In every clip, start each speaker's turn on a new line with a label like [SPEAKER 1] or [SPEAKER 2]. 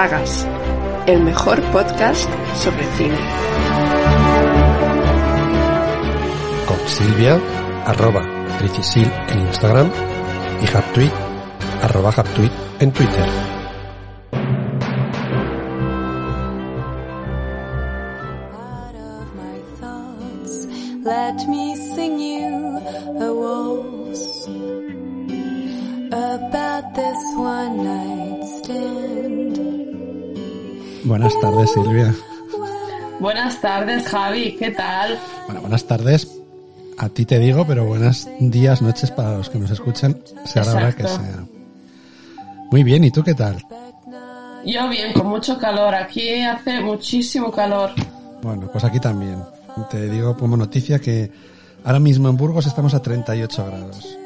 [SPEAKER 1] Sagas, el mejor podcast sobre cine.
[SPEAKER 2] Con Silvia, arroba Tricisil en Instagram y Haptweet, arroba Haptweet en Twitter. Buenas tardes, Silvia.
[SPEAKER 1] Buenas tardes, Javi, ¿qué tal?
[SPEAKER 2] Bueno, buenas tardes. A ti te digo, pero buenos días, noches para los que nos escuchan, sea la hora que sea. Muy bien, ¿y tú qué tal?
[SPEAKER 1] Yo bien, con mucho calor. Aquí hace muchísimo calor.
[SPEAKER 2] Bueno, pues aquí también. Te digo como noticia que ahora mismo en Burgos estamos a 38 grados.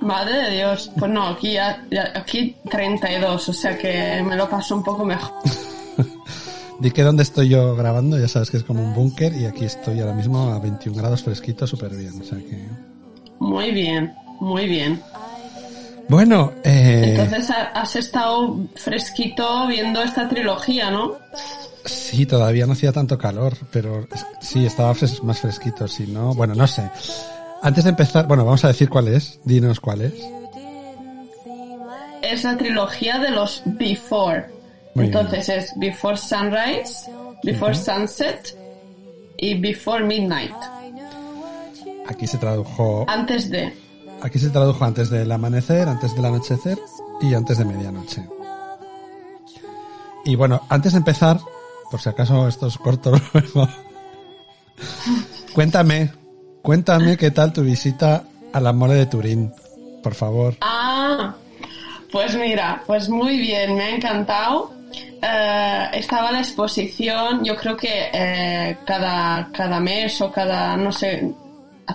[SPEAKER 1] Madre de Dios. Pues no, aquí, ya- ya- aquí 32, o sea que me lo paso un poco mejor.
[SPEAKER 2] Di que donde estoy yo grabando, ya sabes que es como un búnker y aquí estoy ahora mismo a 21 grados fresquito, súper bien. O sea que...
[SPEAKER 1] Muy bien, muy bien.
[SPEAKER 2] Bueno, eh,
[SPEAKER 1] Entonces ha- has estado fresquito viendo esta trilogía, ¿no?
[SPEAKER 2] sí, todavía no hacía tanto calor, pero sí, estaba fres- más fresquito, si no, bueno, no sé. Antes de empezar, bueno, vamos a decir cuál es, dinos cuál es.
[SPEAKER 1] Es la trilogía de los Before.
[SPEAKER 2] Muy
[SPEAKER 1] Entonces es Before Sunrise, Before Sunset y Before Midnight.
[SPEAKER 2] Aquí se tradujo,
[SPEAKER 1] Antes de.
[SPEAKER 2] aquí se tradujo antes del amanecer, antes del anochecer y antes de medianoche. Y bueno, antes de empezar, por si acaso esto es corto luego, cuéntame, cuéntame qué tal tu visita a la mole de Turín, por favor.
[SPEAKER 1] Ah, pues mira, pues muy bien, me ha encantado. Eh, estaba la exposición, yo creo que eh, cada, cada mes o cada, no sé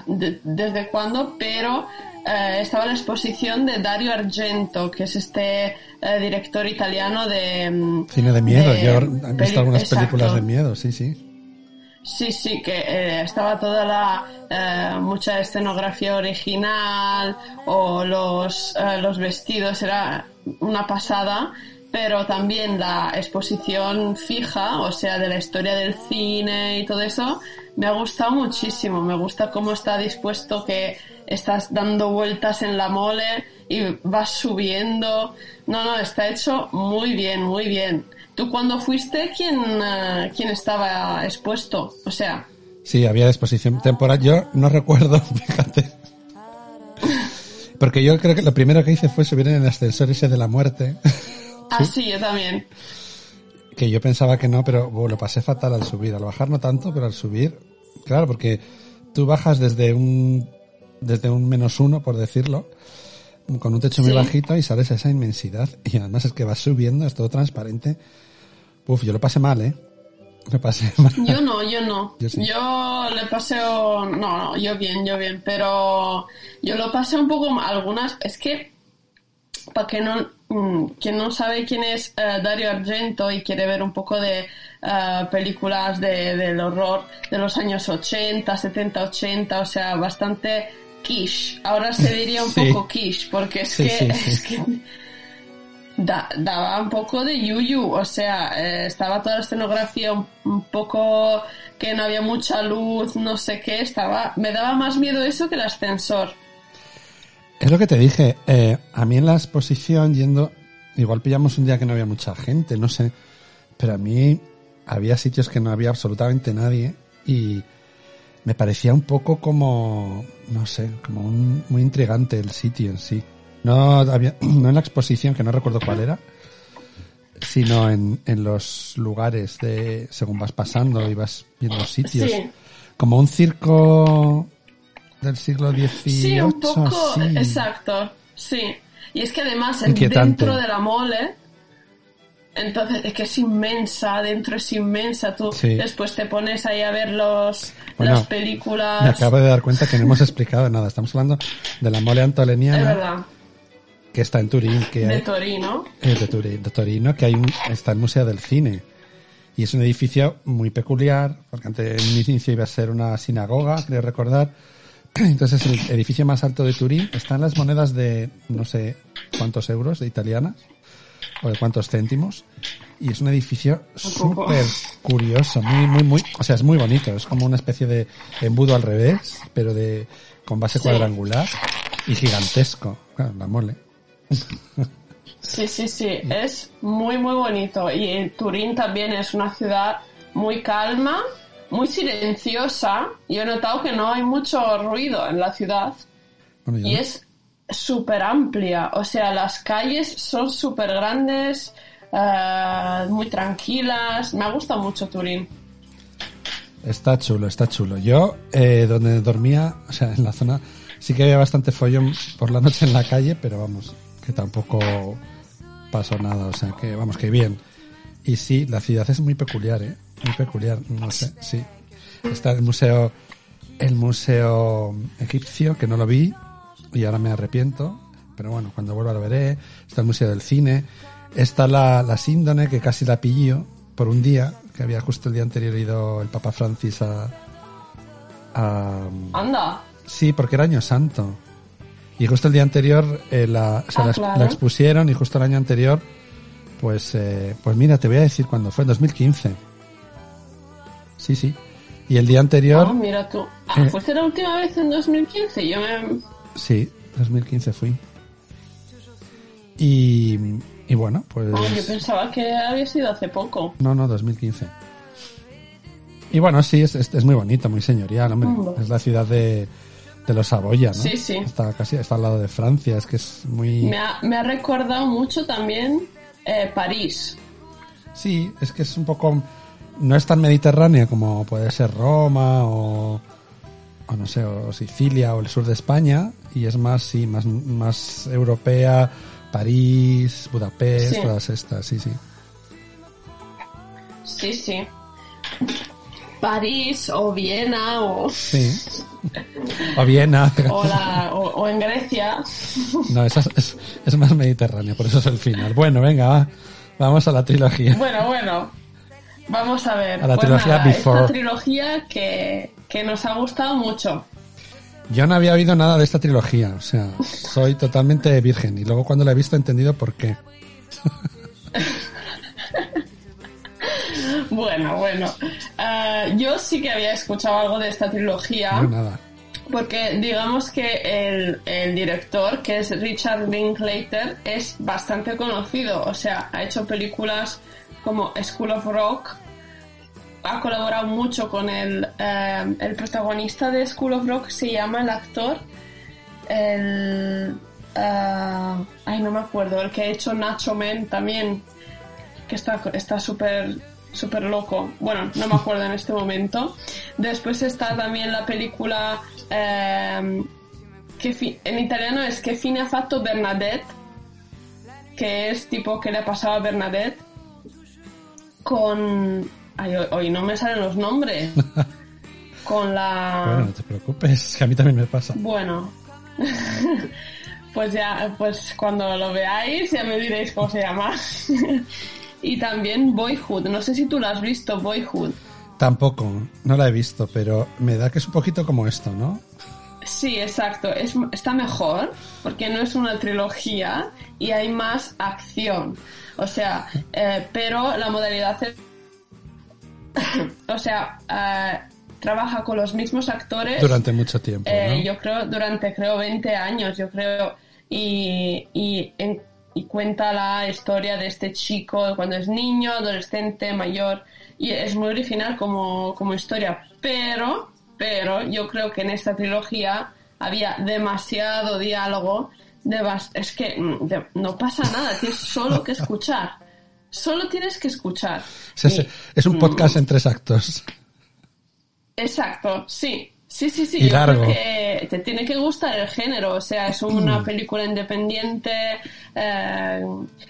[SPEAKER 1] de- desde cuándo, pero eh, estaba la exposición de Dario Argento, que es este director italiano de... mm,
[SPEAKER 2] Cine de miedo,
[SPEAKER 1] de
[SPEAKER 2] yo he visto algunas
[SPEAKER 1] exacto.
[SPEAKER 2] películas de miedo, sí, sí.
[SPEAKER 1] Sí, sí, que eh, estaba toda la eh, mucha escenografía original o los, eh, los vestidos, era una pasada, pero también la exposición fija, o sea, de la historia del cine y todo eso, me ha gustado muchísimo. Me gusta cómo está dispuesto que estás dando vueltas en la mole y vas subiendo. No, no, está hecho muy bien, muy bien. ¿Tú cuando fuiste, quién, eh, quién estaba expuesto? O sea,
[SPEAKER 2] Sí, había exposición temporal. Yo no recuerdo, fíjate. Porque yo creo que lo primero que hice fue subir en el ascensor ese de la muerte.
[SPEAKER 1] ah, sí, yo también.
[SPEAKER 2] Que yo pensaba que no, pero bueno, lo pasé fatal al subir. Al bajar no tanto, pero al subir, claro, porque tú bajas desde un, desde un menos uno, por decirlo, con un techo muy bajito y sales a esa inmensidad. Y además es que vas subiendo, es todo transparente. Uf, yo lo pasé mal, ¿eh? Lo pasé mal.
[SPEAKER 1] Yo no, yo no.
[SPEAKER 2] Yo sí.
[SPEAKER 1] Yo le pasé, no, no, yo bien, yo bien, pero yo lo pasé un poco mal. algunas, es que para que no, quien no sabe quién es eh, Dario Argento y quiere ver un poco de eh, películas de, del horror de los años 80, 70, 80, o sea, bastante quiche. Ahora se diría un
[SPEAKER 2] Sí.
[SPEAKER 1] poco quiche, porque es
[SPEAKER 2] Sí,
[SPEAKER 1] que,
[SPEAKER 2] sí.
[SPEAKER 1] es que da- daba un poco de yuyu, o sea, eh, estaba toda la escenografía un, un poco que no había mucha luz, no sé qué, estaba, me daba más miedo eso que el ascensor.
[SPEAKER 2] Es lo que te dije. eh, a mí en la exposición, yendo, igual pillamos un día que no había mucha gente, no sé. Pero a mí había sitios que no había absolutamente nadie y me parecía un poco como, no sé, como un, muy intrigante el sitio en sí. No había, no en la exposición, que no recuerdo cuál era, sino en, en los lugares de, según vas pasando y vas viendo sitios.
[SPEAKER 1] Sí.
[SPEAKER 2] Como un circo del siglo XVIII.
[SPEAKER 1] Sí, un poco,
[SPEAKER 2] así.
[SPEAKER 1] exacto, sí. Y es que además es dentro de la mole, entonces es que es inmensa, dentro es inmensa, tú
[SPEAKER 2] Sí.
[SPEAKER 1] después te pones ahí a ver los,
[SPEAKER 2] Bueno,
[SPEAKER 1] las películas.
[SPEAKER 2] Me acabo de dar cuenta que no hemos explicado nada. Estamos hablando de la mole
[SPEAKER 1] Es
[SPEAKER 2] antoleniana
[SPEAKER 1] verdad,
[SPEAKER 2] que está en Turín, que
[SPEAKER 1] de
[SPEAKER 2] hay,
[SPEAKER 1] Torino.
[SPEAKER 2] eh, de, Turín, de Torino, que hay un, está el Museo del Cine. Y es un edificio muy peculiar, porque antes en un inicio iba a ser una sinagoga, creo recordar. Entonces el edificio más alto de Turín. Están las monedas de no sé cuántos euros de italianas. o de cuántos céntimos. Y es un edificio súper curioso, muy, muy, muy, o sea, es muy bonito. Es como una especie de embudo al revés, pero de, con base
[SPEAKER 1] Sí.
[SPEAKER 2] cuadrangular y gigantesco. Claro, la mole.
[SPEAKER 1] Sí, sí, sí, es muy, muy bonito. Y eh, Turín también es una ciudad muy calma, muy silenciosa. Yo he notado que no hay mucho ruido en la ciudad
[SPEAKER 2] Bueno,
[SPEAKER 1] y
[SPEAKER 2] no-
[SPEAKER 1] es súper amplia. O sea, las calles son súper grandes, eh, muy tranquilas. Me gusta mucho Turín.
[SPEAKER 2] Está chulo, está chulo. Yo, eh, donde dormía, o sea, en la zona, sí que había bastante follón por la noche en la calle, pero vamos, que tampoco pasó nada, o sea, que vamos, que bien. Y sí, la ciudad es muy peculiar, ¿eh? Muy peculiar, no sé, sí. Está el museo, el museo egipcio, que no lo vi, y ahora me arrepiento, pero bueno, cuando vuelva lo veré. Está el museo del cine. Está la, la síndone, que casi la pilló por un día, que había justo el día anterior ido el Papa Francis a... a
[SPEAKER 1] Anda,
[SPEAKER 2] sí, porque era año santo. Y justo el día anterior eh, la, o sea,
[SPEAKER 1] Ah,
[SPEAKER 2] la,
[SPEAKER 1] claro.
[SPEAKER 2] la expusieron y justo el año anterior, pues, eh, pues mira, te voy a decir cuándo fue, en 2015. Sí, sí. Y el día anterior,
[SPEAKER 1] Ah, mira tú. Ah,
[SPEAKER 2] Eh.
[SPEAKER 1] ¿Fuiste la última vez en 2015? Yo me...
[SPEAKER 2] sí, 2015 fui. Y, y bueno, pues...
[SPEAKER 1] oh, yo pensaba que había sido hace poco.
[SPEAKER 2] No, no, 2015. Y bueno, sí, es, es, es muy bonito, muy señorial, hombre. Es la ciudad de, de los Saboya, ¿no?
[SPEAKER 1] Sí, sí.
[SPEAKER 2] Está casi está al lado de Francia, es que es muy...
[SPEAKER 1] Me ha, me ha recordado mucho también eh, París.
[SPEAKER 2] Sí, es que es un poco... No es tan mediterránea como puede ser Roma o, o no sé, o Sicilia o el sur de España. Y es más, sí, más, más europea, París, Budapest,
[SPEAKER 1] Sí.
[SPEAKER 2] todas estas, sí, sí.
[SPEAKER 1] Sí, sí. París o Viena o,
[SPEAKER 2] Sí. O Viena.
[SPEAKER 1] o, la- o- o en Grecia.
[SPEAKER 2] No, esa es, es, es más mediterránea, por eso es el final. Bueno, venga, va. Vamos a la trilogía.
[SPEAKER 1] Bueno, bueno. Vamos a ver.
[SPEAKER 2] A la
[SPEAKER 1] Pues
[SPEAKER 2] trilogía
[SPEAKER 1] nada,
[SPEAKER 2] Before.
[SPEAKER 1] Esta trilogía que, que nos ha gustado mucho.
[SPEAKER 2] Yo no había oído nada de esta trilogía, o sea, soy totalmente virgen. Y luego cuando la he visto he entendido por qué.
[SPEAKER 1] Bueno, bueno. Eh, yo sí que había escuchado algo de esta trilogía.
[SPEAKER 2] No, nada.
[SPEAKER 1] Porque digamos que el, el director, que es Richard Linklater, es bastante conocido. O sea, ha hecho películas como School of Rock. Ha colaborado mucho con el, eh, el protagonista de School of Rock, se llama el actor. El. eh, ay, no me acuerdo. El que ha hecho Nacho Men también. Que está está súper súper loco. Bueno, no me acuerdo en este momento. Después está también la película eh, que en italiano es Que fine ha fatto Bernadette, que es tipo que le ha pasado a Bernadette con ay, hoy, no me salen los nombres. con la
[SPEAKER 2] Bueno, no te preocupes, que a mí también me pasa.
[SPEAKER 1] bueno. pues ya, pues cuando lo veáis ya me diréis cómo se llama. y también Boyhood. No sé si tú lo has visto, Boyhood.
[SPEAKER 2] Tampoco, no la he visto, pero me da que es un poquito como esto, ¿no?
[SPEAKER 1] Sí, exacto. Es, está mejor porque no es una trilogía y hay más acción. O sea, eh, pero la modalidad es... o sea, eh, trabaja con los mismos actores.
[SPEAKER 2] Durante mucho tiempo,
[SPEAKER 1] Eh,
[SPEAKER 2] ¿no?
[SPEAKER 1] Yo creo durante, creo, 20 años, yo creo, y, y, en- y cuenta la historia de este chico cuando es niño, adolescente, mayor, y es muy original como, como historia, pero, pero yo creo que en esta trilogía había demasiado diálogo, es que mm, de- no pasa nada, tienes solo que escuchar, solo tienes que escuchar.
[SPEAKER 2] Es, es-
[SPEAKER 1] Y-
[SPEAKER 2] es un podcast en tres actos.
[SPEAKER 1] Exacto, sí. Sí, sí, sí.
[SPEAKER 2] Y
[SPEAKER 1] yo
[SPEAKER 2] largo.
[SPEAKER 1] creo que te tiene que gustar el género. O sea, es una película independiente eh,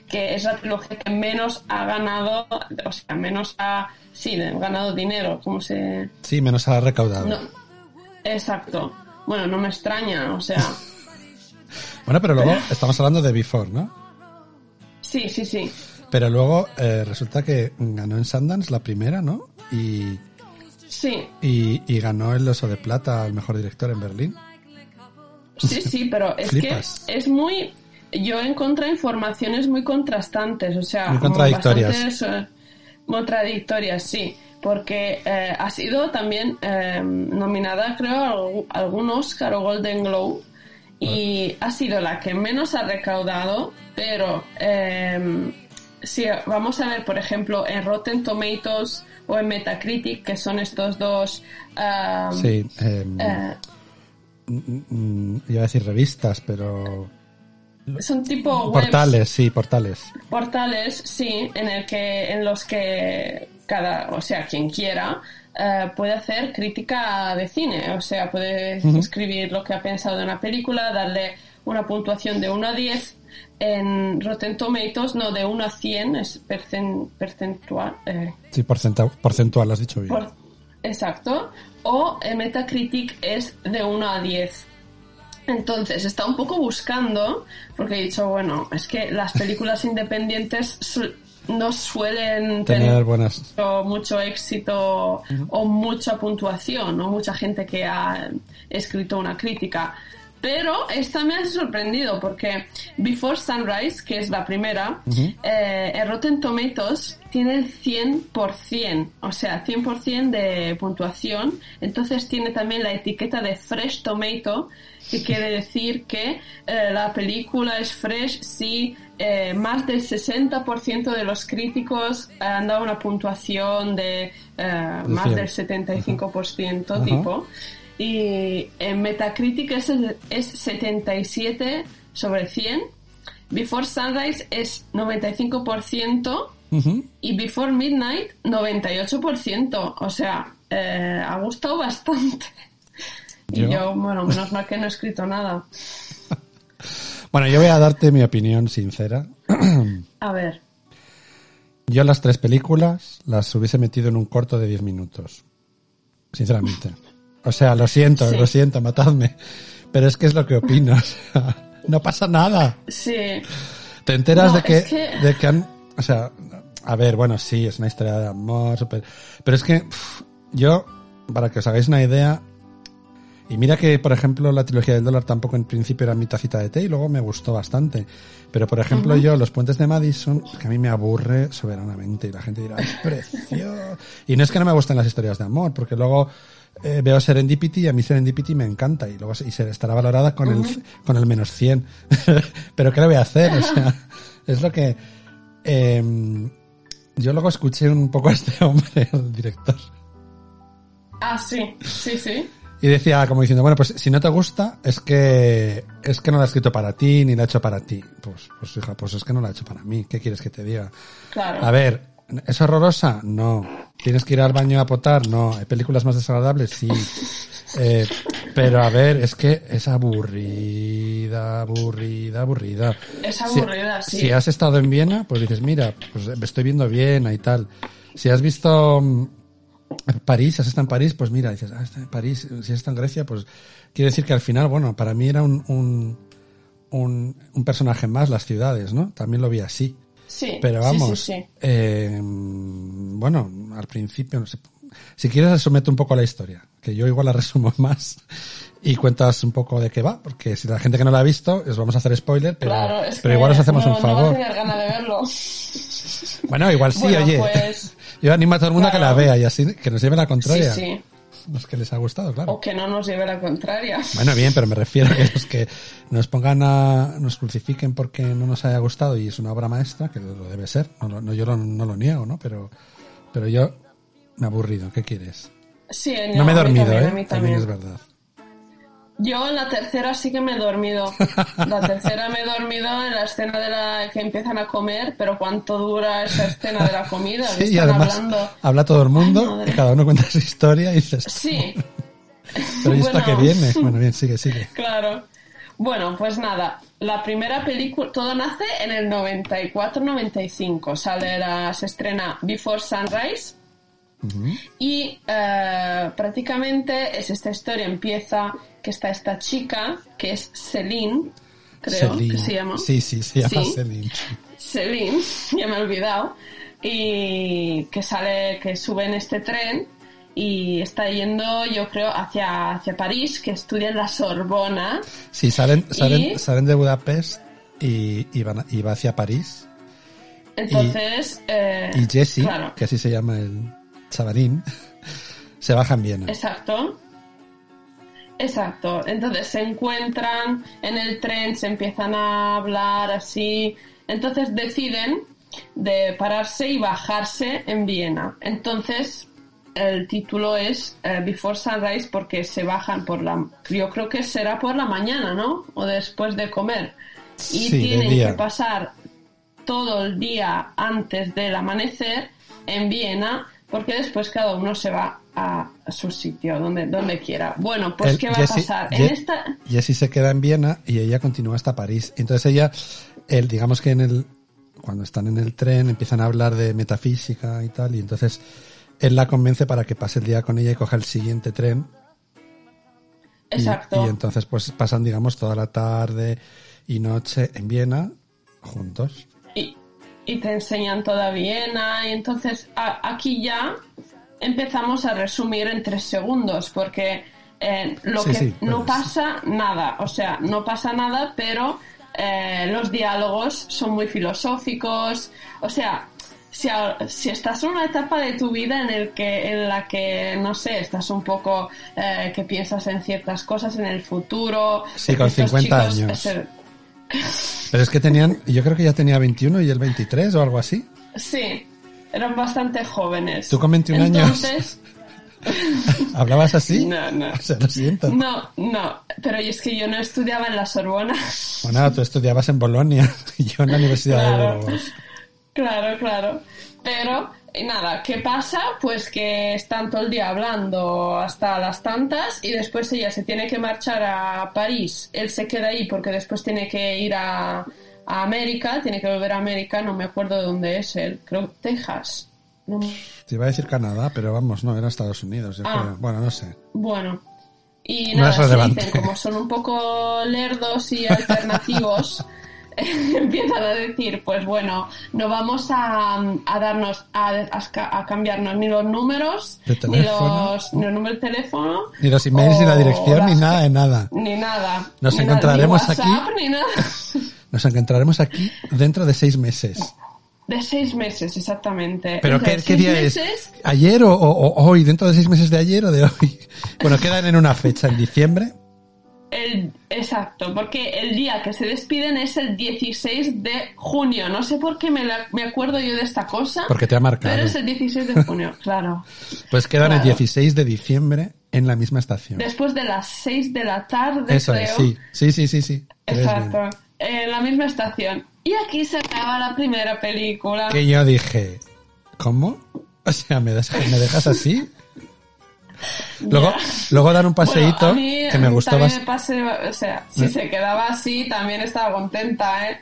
[SPEAKER 1] que es la trilogía que menos ha ganado, o sea, menos ha, sí, ganado dinero. como se...?
[SPEAKER 2] Sí, menos ha recaudado.
[SPEAKER 1] No. Exacto. Bueno, no me extraña, o sea...
[SPEAKER 2] Bueno, pero luego estamos hablando de Before, ¿no?
[SPEAKER 1] Sí, sí, sí.
[SPEAKER 2] Pero luego eh, resulta que ganó en Sundance la primera, ¿no? Y,
[SPEAKER 1] Sí,
[SPEAKER 2] y, y ganó el Oso de Plata al mejor director en Berlín.
[SPEAKER 1] sí, sí, pero es
[SPEAKER 2] Flipas.
[SPEAKER 1] que es muy... yo encontré informaciones muy contrastantes, o sea,
[SPEAKER 2] Muy contradictorias.
[SPEAKER 1] bastantes, eh, contradictorias, sí, porque eh, ha sido también eh, nominada, creo, a algún- Oscar o Golden Globe y ha sido la que menos ha recaudado, pero eh, si vamos a ver, por ejemplo, en Rotten Tomatoes o en Metacritic, que son estos dos
[SPEAKER 2] Sí, eh,
[SPEAKER 1] eh,
[SPEAKER 2] mm, iba a decir revistas, pero...
[SPEAKER 1] son tipo webs,
[SPEAKER 2] Portales, sí, portales.
[SPEAKER 1] portales, sí, en el que en los que cada, o sea, quien quiera eh, puede hacer crítica de cine, o sea, puede escribir lo que ha pensado de una película, darle una puntuación de 1 a 10 en Rotten Tomatoes, no de 1 a 100, es percen- percentual, eh,
[SPEAKER 2] Sí, porcenta- porcentual, has dicho bien.
[SPEAKER 1] por- exacto, o en Metacritic es de 1 a 10. Entonces, está un poco buscando, porque he dicho, bueno, es que las películas independientes su- no suelen
[SPEAKER 2] Tener
[SPEAKER 1] tener
[SPEAKER 2] buenas...
[SPEAKER 1] mucho, mucho éxito o mucha puntuación, o mucha gente que ha escrito una crítica. Pero esta me ha sorprendido porque Before Sunrise, que es la primera, eh, en Rotten Tomatoes tiene el 100%, o sea, 100% de puntuación. Entonces tiene también la etiqueta de Fresh Tomato, que quiere decir que eh, la película es fresh si eh, más del 60% de los críticos han dado una puntuación de eh, más
[SPEAKER 2] 100.
[SPEAKER 1] del 75%
[SPEAKER 2] Ajá.
[SPEAKER 1] tipo. Y en Metacritic es, es 77 sobre 100. Before Sunrise es 95%
[SPEAKER 2] Ujú.
[SPEAKER 1] y Before Midnight 98%. O sea, eh, ha gustado bastante. Y
[SPEAKER 2] Yo-
[SPEAKER 1] yo, bueno, menos mal que no he escrito nada.
[SPEAKER 2] Bueno, yo voy a darte mi opinión sincera.
[SPEAKER 1] A ver,
[SPEAKER 2] Yo las tres películas las hubiese metido en un corto de 10 minutos. Sinceramente. O sea, lo siento,
[SPEAKER 1] Sí.
[SPEAKER 2] lo siento, matadme. Pero es que es lo que opino. o sea, no pasa nada.
[SPEAKER 1] sí,
[SPEAKER 2] Te enteras
[SPEAKER 1] No,
[SPEAKER 2] de que,
[SPEAKER 1] es que-
[SPEAKER 2] de que han, o sea, a ver, bueno, sí, es una historia de amor, súper- pero es que yo, para que os hagáis una idea, y mira que, por ejemplo, la trilogía del dólar tampoco en principio era mi tacita de té y luego me gustó bastante. Pero, por ejemplo, yo, Los Puentes de Madison, que a mí me aburre soberanamente y la gente dirá, es precioso. Y no es que no me gusten las historias de amor, porque luego eh, veo Serendipity y a mí Serendipity me encanta y luego y se estará valorada con el, con el menos 100. Pero ¿qué le voy a hacer? O sea, es lo que... em, yo luego escuché un poco a este hombre, el director.
[SPEAKER 1] ah, sí, sí, sí.
[SPEAKER 2] Y decía como diciendo, bueno, pues si no te gusta, es que es que no la ha escrito para ti, ni la ha hecho para ti. Pues, pues hija, pues es que no la ha hecho para mí. ¿Qué quieres que te diga?
[SPEAKER 1] Claro.
[SPEAKER 2] A ver, ¿es horrorosa? No. ¿Tienes que ir al baño a potar? No. ¿Hay películas más desagradables? Sí. Eh, pero a ver, es que es aburrida, aburrida, aburrida.
[SPEAKER 1] Es
[SPEAKER 2] Si-
[SPEAKER 1] aburrida, sí.
[SPEAKER 2] Si has estado en Viena, pues dices, mira, pues me estoy viendo Viena y tal. Si has visto mm, París, has estado en París, pues mira, dices, ah, está en París. Si has estado en Grecia, pues quiere decir que al final, bueno, para mí era un, un, un, un personaje más las ciudades, ¿no? También lo vi así.
[SPEAKER 1] Sí,
[SPEAKER 2] Pero vamos,
[SPEAKER 1] sí, sí.
[SPEAKER 2] eh, bueno, al principio, no sé, si quieres resumete un poco la historia, que yo igual la resumo más y cuentas un poco de qué va, porque si la gente que no la ha visto, os vamos a hacer spoiler, pero,
[SPEAKER 1] Claro, es
[SPEAKER 2] pero igual os hacemos
[SPEAKER 1] no,
[SPEAKER 2] un favor.
[SPEAKER 1] tener ganas de verlo.
[SPEAKER 2] bueno, igual sí,
[SPEAKER 1] Bueno,
[SPEAKER 2] oye.
[SPEAKER 1] pues-
[SPEAKER 2] yo animo a todo el mundo a que la vea y así que nos lleve la
[SPEAKER 1] Sí,
[SPEAKER 2] contraria.
[SPEAKER 1] sí.
[SPEAKER 2] Los que les ha gustado, claro.
[SPEAKER 1] O que no nos lleve la contraria.
[SPEAKER 2] Bueno, bien, pero me refiero a que los que nos pongan a, nos crucifiquen porque no nos haya gustado y es una obra maestra, que lo debe ser, no, no, yo lo- no lo niego, ¿no? Pero, pero yo me he aburrido, ¿qué quieres?
[SPEAKER 1] Sí,
[SPEAKER 2] No me he dormido,
[SPEAKER 1] también,
[SPEAKER 2] ¿eh? también. es verdad.
[SPEAKER 1] Yo en la tercera sí que me he dormido. La tercera me he dormido en la escena de la que empiezan a comer, pero ¿cuánto dura esa escena de la comida?
[SPEAKER 2] Sí, y además
[SPEAKER 1] hablando.
[SPEAKER 2] habla todo el mundo
[SPEAKER 1] Ay,
[SPEAKER 2] y cada uno cuenta su historia y dices,
[SPEAKER 1] Sí,
[SPEAKER 2] pero ¿y que viene? Bueno, bien, sigue, sigue.
[SPEAKER 1] claro. Bueno, pues nada, la primera película, todo nace en el 94-95. Sale la, se estrena Before Sunrise. Y eh, prácticamente es esta historia, empieza que está esta chica, que es Celine, creo
[SPEAKER 2] Celine.
[SPEAKER 1] que se llama.
[SPEAKER 2] Sí, sí, se llama
[SPEAKER 1] Sí.
[SPEAKER 2] Celine.
[SPEAKER 1] Celine, ya me he olvidado, y que sale, que sube en este tren y está yendo, yo creo, hacia, hacia París, que estudia en la Sorbona.
[SPEAKER 2] Sí, salen, salen,
[SPEAKER 1] Y-
[SPEAKER 2] salen de Budapest y, y, van y va hacia París.
[SPEAKER 1] Entonces, eh,
[SPEAKER 2] Y Jesse,
[SPEAKER 1] claro,
[SPEAKER 2] que así se llama el chavalín, se baja en Viena.
[SPEAKER 1] exacto. Exacto. Entonces se encuentran en el tren, se empiezan a hablar así. Entonces deciden de pararse y bajarse en Viena. Entonces el título es eh, Before Sunrise porque se bajan por la... Yo creo que será por la mañana, ¿no? O después de comer. Y
[SPEAKER 2] Sí,
[SPEAKER 1] tienen que pasar todo el día antes del amanecer en Viena porque después cada uno se va a su sitio, donde, donde quiera. Bueno, pues
[SPEAKER 2] El
[SPEAKER 1] ¿qué va a pasar?
[SPEAKER 2] Je-
[SPEAKER 1] En esta...
[SPEAKER 2] Jessie se queda en Viena y ella continúa hasta París. Entonces ella, el, digamos que en el, cuando están en el tren empiezan a hablar de metafísica y tal, y entonces él la convence para que pase el día con ella y coja el siguiente tren. Y-
[SPEAKER 1] Exacto.
[SPEAKER 2] Y, entonces pues pasan, digamos, toda la tarde y noche en Viena juntos.
[SPEAKER 1] y, y te enseñan toda Viena y entonces a- aquí ya empezamos a resumir en tres segundos porque eh, lo
[SPEAKER 2] Sí,
[SPEAKER 1] que
[SPEAKER 2] sí,
[SPEAKER 1] no pasa nada, o sea, no pasa nada, pero eh, los diálogos son muy filosóficos, o sea, si, a- si estás en una etapa de tu vida en el que en la que no sé estás un poco eh, que piensas en ciertas cosas en el futuro
[SPEAKER 2] Sí, con
[SPEAKER 1] que estos
[SPEAKER 2] 50
[SPEAKER 1] chicos,
[SPEAKER 2] años.
[SPEAKER 1] eh,
[SPEAKER 2] Pero es que tenían, yo creo que ya tenía 21 y el 23 o algo así.
[SPEAKER 1] Sí, eran bastante jóvenes.
[SPEAKER 2] ¿Tú con 21 años? ¿Hablabas así?
[SPEAKER 1] No, no.
[SPEAKER 2] O sea, lo siento.
[SPEAKER 1] no, no, pero es que yo no estudiaba en la Sorbona.
[SPEAKER 2] Bueno, tú estudiabas en Bolonia yo en la Universidad
[SPEAKER 1] Claro.
[SPEAKER 2] de.
[SPEAKER 1] Claro, claro. Pero, y nada, ¿qué pasa? Pues que están todo el día hablando hasta las tantas y después ella se tiene que marchar a París. Él se queda ahí porque después tiene que ir a, a América, tiene que volver a América, no me acuerdo de dónde es él, creo Texas. No
[SPEAKER 2] Te iba a decir Canadá, pero vamos, no, era Estados Unidos, yo
[SPEAKER 1] Ah.
[SPEAKER 2] creo. Bueno, no sé.
[SPEAKER 1] Bueno. Y
[SPEAKER 2] No
[SPEAKER 1] nada,
[SPEAKER 2] es
[SPEAKER 1] se dicen, como son un poco lerdos y alternativos, empiezan a decir, pues bueno, no vamos a, a darnos, a, a- a cambiarnos ni los números, ni los, ni los números de teléfono,
[SPEAKER 2] Ni los emails, ni la dirección, ni
[SPEAKER 1] las-
[SPEAKER 2] nada de nada.
[SPEAKER 1] ni nada.
[SPEAKER 2] Nos
[SPEAKER 1] Ni nada,
[SPEAKER 2] encontraremos
[SPEAKER 1] ni WhatsApp,
[SPEAKER 2] aquí.
[SPEAKER 1] Ni nada.
[SPEAKER 2] Nos encontraremos aquí dentro de seis meses.
[SPEAKER 1] De seis meses, exactamente.
[SPEAKER 2] ¿Pero qué, qué
[SPEAKER 1] seis
[SPEAKER 2] día
[SPEAKER 1] meses,
[SPEAKER 2] es? ¿Ayer o, o- o hoy? ¿Dentro de seis meses de ayer o de hoy? Bueno, quedan en una fecha, en diciembre.
[SPEAKER 1] El, exacto, porque el día que se despiden es el 16 de junio. No sé por qué me, la- me acuerdo yo de esta cosa.
[SPEAKER 2] Porque te ha marcado.
[SPEAKER 1] Pero es el 16 de junio, claro.
[SPEAKER 2] Pues quedan el
[SPEAKER 1] Claro.
[SPEAKER 2] 16 de diciembre en la misma estación.
[SPEAKER 1] Después de las 6 de la tarde,
[SPEAKER 2] Eso
[SPEAKER 1] creo.
[SPEAKER 2] es, sí. Sí, sí, sí, sí.
[SPEAKER 1] Exacto. En la misma estación. Y aquí se acaba la primera película.
[SPEAKER 2] Que yo dije, ¿cómo? O sea, ¿me, das- me dejas así? Luego, luego dar un paseíto
[SPEAKER 1] Bueno, a mí
[SPEAKER 2] que me gustó bastante.
[SPEAKER 1] pase, o sea, si
[SPEAKER 2] Me-
[SPEAKER 1] se quedaba así, también estaba contenta, ¿eh?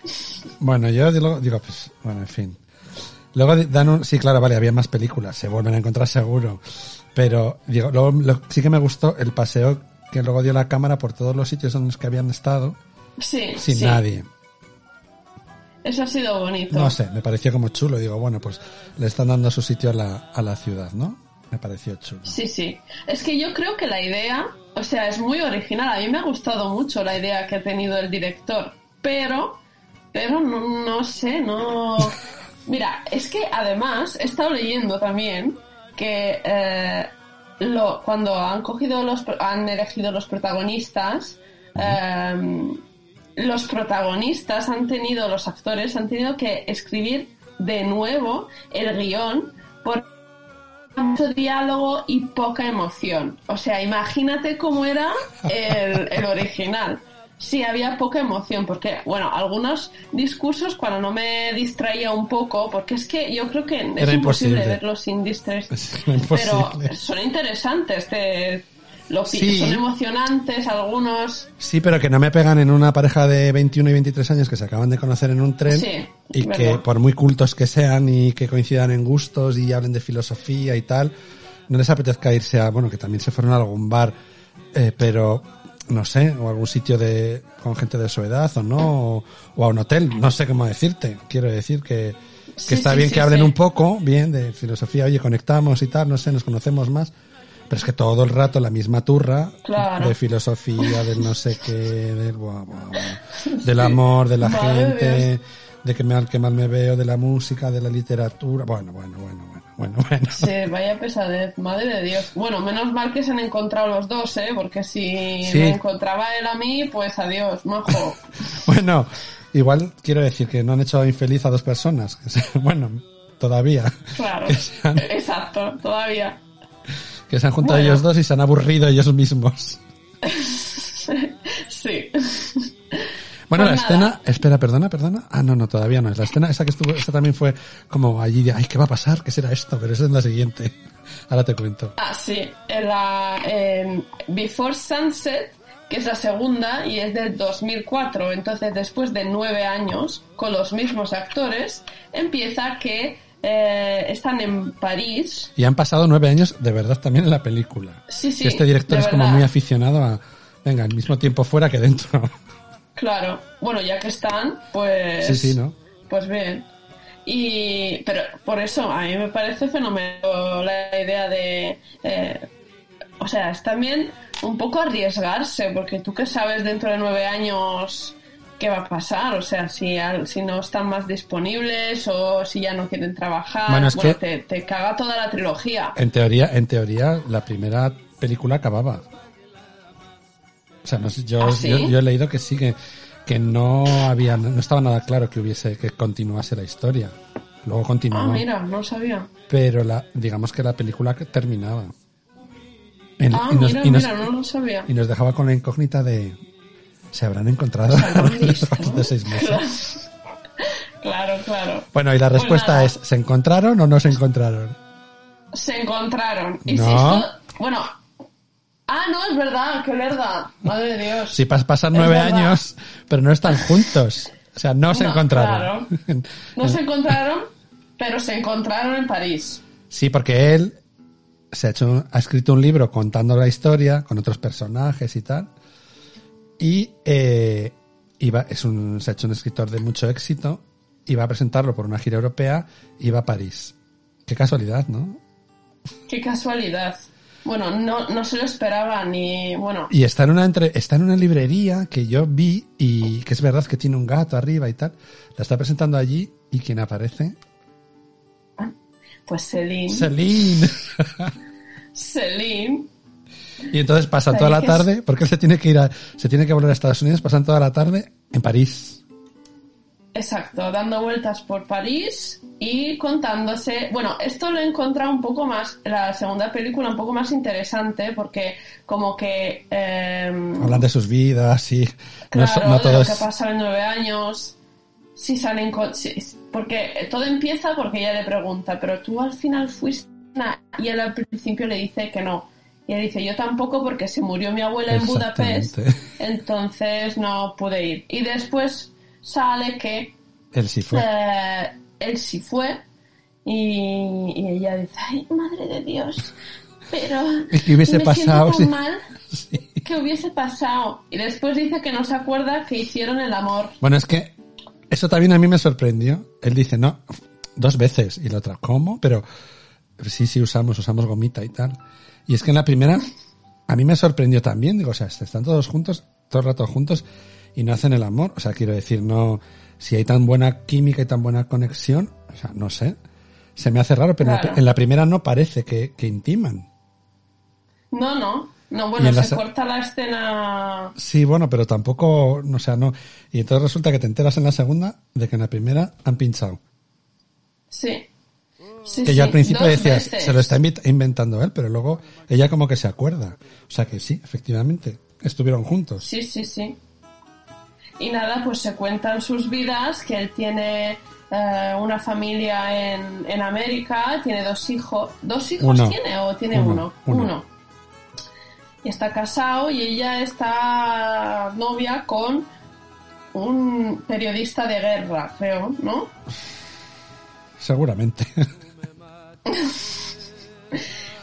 [SPEAKER 2] Bueno, yo digo, digo, pues, bueno, en fin. Luego dan un, sí, claro, vale, había más películas, se vuelven a encontrar seguro. Pero, digo, luego lo- sí que me gustó el paseo que luego dio la cámara por todos los sitios en los que habían estado
[SPEAKER 1] Sí,
[SPEAKER 2] sin
[SPEAKER 1] sí.
[SPEAKER 2] nadie.
[SPEAKER 1] Eso ha sido bonito.
[SPEAKER 2] No sé, me pareció como chulo. Digo, bueno, pues le están dando su sitio a la, a la ciudad, ¿no? Me pareció chulo.
[SPEAKER 1] Sí, sí. Es que yo creo que la idea, o sea, es muy original. A mí me ha gustado mucho la idea que ha tenido el director. Pero, pero no, no sé, no. Mira, es que además he estado leyendo también que eh, lo, cuando han cogido los, han elegido los protagonistas, eh, los protagonistas han tenido, los actores han tenido que escribir de nuevo el guion por mucho diálogo y poca emoción. O sea, imagínate cómo era el, el original. Sí, había poca emoción, porque, bueno, algunos discursos cuando no me distraía un poco, porque es que yo creo que es
[SPEAKER 2] Era
[SPEAKER 1] imposible
[SPEAKER 2] imposible.
[SPEAKER 1] verlos sin distraerse.
[SPEAKER 2] Es
[SPEAKER 1] Pero son interesantes, te- lo pi-
[SPEAKER 2] Sí.
[SPEAKER 1] son emocionantes algunos.
[SPEAKER 2] Sí, pero que no me pegan en una pareja de 21 y 23 años que se acaban de conocer en un tren
[SPEAKER 1] Sí,
[SPEAKER 2] y
[SPEAKER 1] verdad.
[SPEAKER 2] que por muy cultos que sean y que coincidan en gustos y hablen de filosofía y tal, no les apetezca irse a, bueno, que también se fueron a algún bar, eh, pero no sé, o algún sitio de con gente de su edad o no, o, o a un hotel, no sé cómo decirte. Quiero decir que, que
[SPEAKER 1] Sí,
[SPEAKER 2] está bien que hablen un poco, bien, de filosofía, oye, conectamos y tal, no sé, nos conocemos más, Pero es que todo el rato la misma turra
[SPEAKER 1] Claro.
[SPEAKER 2] de filosofía, del no sé qué, del, buah, buah, buah, del amor, de la
[SPEAKER 1] Madre
[SPEAKER 2] gente, de que mal, que mal me veo, de la música, de la literatura. Bueno, bueno, bueno, bueno, bueno, bueno.
[SPEAKER 1] Sí, vaya pesadez, madre de Dios. Bueno, menos mal que se han encontrado los dos, ¿eh? Porque si
[SPEAKER 2] Sí.
[SPEAKER 1] me encontraba él a mí, pues adiós, majo.
[SPEAKER 2] Bueno, igual quiero decir que no han hecho infeliz a dos personas. Bueno, todavía.
[SPEAKER 1] Claro. Exacto, todavía.
[SPEAKER 2] Que se han juntado
[SPEAKER 1] Bueno.
[SPEAKER 2] ellos dos y se han aburrido ellos mismos.
[SPEAKER 1] Sí.
[SPEAKER 2] Bueno,
[SPEAKER 1] Pues
[SPEAKER 2] la
[SPEAKER 1] nada.
[SPEAKER 2] escena, espera, perdona, perdona. Ah, no, no, todavía no es. La escena esa que estuvo, esa también fue como allí de, ay, ¿qué va a pasar? ¿Qué será esto? Pero esa es la siguiente. Ahora te cuento.
[SPEAKER 1] Ah, sí, en la en Before Sunset, que es la segunda y es del 2004. Entonces, después de nueve años, con los mismos actores, empieza que eh, están en París.
[SPEAKER 2] Y han pasado nueve años de verdad también en la película.
[SPEAKER 1] Sí, sí.
[SPEAKER 2] Este director es como muy aficionado a, venga, al mismo tiempo fuera que dentro.
[SPEAKER 1] Claro. Bueno, ya que están, pues.
[SPEAKER 2] Sí, sí, ¿no?
[SPEAKER 1] Pues bien. Y, pero por eso a mí me parece fenomenal la idea de, eh, o sea, es también un poco arriesgarse, porque tú que sabes dentro de nueve años qué va a pasar, o sea, si, al- si no están más disponibles o si ya no quieren trabajar,
[SPEAKER 2] Bueno, es que-
[SPEAKER 1] te, te caga toda la trilogía.
[SPEAKER 2] En teoría, en teoría, la primera película acababa. O sea, no yo,
[SPEAKER 1] ¿Ah, sí?
[SPEAKER 2] yo, yo he leído que sí, que, que no había, no estaba nada claro que hubiese, que continuase la historia. Luego continuó.
[SPEAKER 1] Ah, mira, no sabía.
[SPEAKER 2] pero la, digamos que la película que terminaba. En-
[SPEAKER 1] Ah,
[SPEAKER 2] y, nos,
[SPEAKER 1] mira,
[SPEAKER 2] y nos-
[SPEAKER 1] mira, no lo sabía.
[SPEAKER 2] y nos dejaba con la incógnita de se habrán encontrado de seis meses.
[SPEAKER 1] Claro, claro.
[SPEAKER 2] Bueno, y la
[SPEAKER 1] Pues
[SPEAKER 2] respuesta es ¿se encontraron o no se encontraron?
[SPEAKER 1] Se encontraron. Y
[SPEAKER 2] No.
[SPEAKER 1] si esto, bueno. Ah, no, es verdad, qué verdad. Madre de Dios.
[SPEAKER 2] Si pas- pasan nueve años, pero no están juntos. O sea, no se encontraron.
[SPEAKER 1] No se encontraron, pero se encontraron en París.
[SPEAKER 2] Sí, porque él se ha hecho, ha escrito un libro contando la historia con otros personajes y tal. Y eh, iba, es un, se ha hecho un escritor de mucho éxito. Iba a presentarlo por una gira europea. Iba a París. Qué casualidad, ¿no?
[SPEAKER 1] Qué casualidad. Bueno, no, no se lo esperaba ni. Bueno,
[SPEAKER 2] Y está en una entre, está en una librería que yo vi y que es verdad que tiene un gato arriba y tal. La está presentando allí y quien aparece,
[SPEAKER 1] pues Celine.
[SPEAKER 2] Celine.
[SPEAKER 1] Celine.
[SPEAKER 2] Y entonces pasa
[SPEAKER 1] Ahí
[SPEAKER 2] toda la tarde, porque él se tiene que ir a, se tiene que volver a Estados Unidos, pasan toda la tarde en París.
[SPEAKER 1] Exacto, dando vueltas por París y contándose. Bueno, esto lo he encontrado un poco más, la segunda película un poco más interesante porque como que... eh,
[SPEAKER 2] Hablan de sus vidas y no,
[SPEAKER 1] claro,
[SPEAKER 2] no
[SPEAKER 1] de
[SPEAKER 2] todo
[SPEAKER 1] lo
[SPEAKER 2] es-
[SPEAKER 1] que ha pasado en nueve años. Si salen con- si- porque todo empieza porque ella le pregunta, pero tú al final fuiste y él al principio le dice que no. Y él dice, yo tampoco porque se murió mi abuela en Budapest, entonces no pude ir. Y después sale que
[SPEAKER 2] Él sí fue.
[SPEAKER 1] eh, él sí fue y, y ella dice, ay, madre de Dios, pero
[SPEAKER 2] ¿Y qué hubiese
[SPEAKER 1] me
[SPEAKER 2] pasado
[SPEAKER 1] siento
[SPEAKER 2] si-
[SPEAKER 1] tan mal que hubiese pasado. Y después dice que no se acuerda que hicieron el amor.
[SPEAKER 2] Bueno, es que eso también a mí me sorprendió. Él dice, no, dos veces. Y la otra, ¿cómo? Pero sí, sí, usamos, usamos gomita y tal. Y es que en la primera, a mí me sorprendió también. Digo, o sea, están todos juntos, todo el rato juntos y no hacen el amor. O sea, quiero decir, no, si hay tan buena química y tan buena conexión, o sea, no sé. Se me hace raro, pero en la-
[SPEAKER 1] Claro.
[SPEAKER 2] en la primera no parece que, que intiman.
[SPEAKER 1] No, no. No, bueno,
[SPEAKER 2] la
[SPEAKER 1] se corta la escena.
[SPEAKER 2] Sí, bueno, pero tampoco, no, o sea, no. Y entonces resulta que te enteras en la segunda de que en la primera han pinchado.
[SPEAKER 1] Sí. Sí,
[SPEAKER 2] que
[SPEAKER 1] sí,
[SPEAKER 2] yo al principio
[SPEAKER 1] veces.
[SPEAKER 2] se lo está inventando él, pero luego ella como que se acuerda. O sea que sí, efectivamente, estuvieron juntos.
[SPEAKER 1] Sí, sí, sí. Y nada, pues se cuentan sus vidas, que él tiene eh, una familia en, en América, tiene dos hijos. ¿Dos hijos
[SPEAKER 2] Uno.
[SPEAKER 1] tiene o tiene
[SPEAKER 2] Uno,
[SPEAKER 1] uno?
[SPEAKER 2] uno.
[SPEAKER 1] Y está casado y ella está novia con un periodista de guerra, creo, ¿no?
[SPEAKER 2] Seguramente.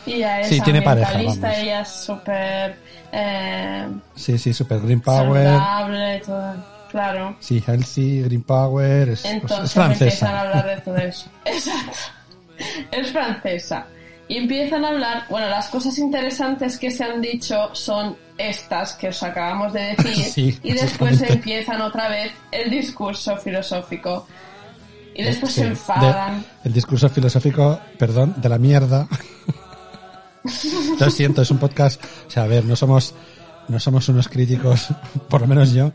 [SPEAKER 1] Y ella es
[SPEAKER 2] Sí, tiene pareja, vamos.
[SPEAKER 1] ella es súper eh,
[SPEAKER 2] sí, sí, super Green Power.
[SPEAKER 1] saludable, todo, claro.
[SPEAKER 2] Sí, healthy, Green Power, es, pues,
[SPEAKER 1] Entonces
[SPEAKER 2] es francesa.
[SPEAKER 1] empiezan a hablar de todo eso. Exacto. Es francesa. y empiezan a hablar, bueno, las cosas interesantes que se han dicho son estas que os acabamos de decir
[SPEAKER 2] Sí,
[SPEAKER 1] y después empiezan otra vez el discurso filosófico y después
[SPEAKER 2] Sí,
[SPEAKER 1] se enfadan.
[SPEAKER 2] de- el discurso filosófico, perdón, de la mierda. Lo siento, es un podcast. O sea, a ver, no somos, no somos unos críticos, por lo menos yo,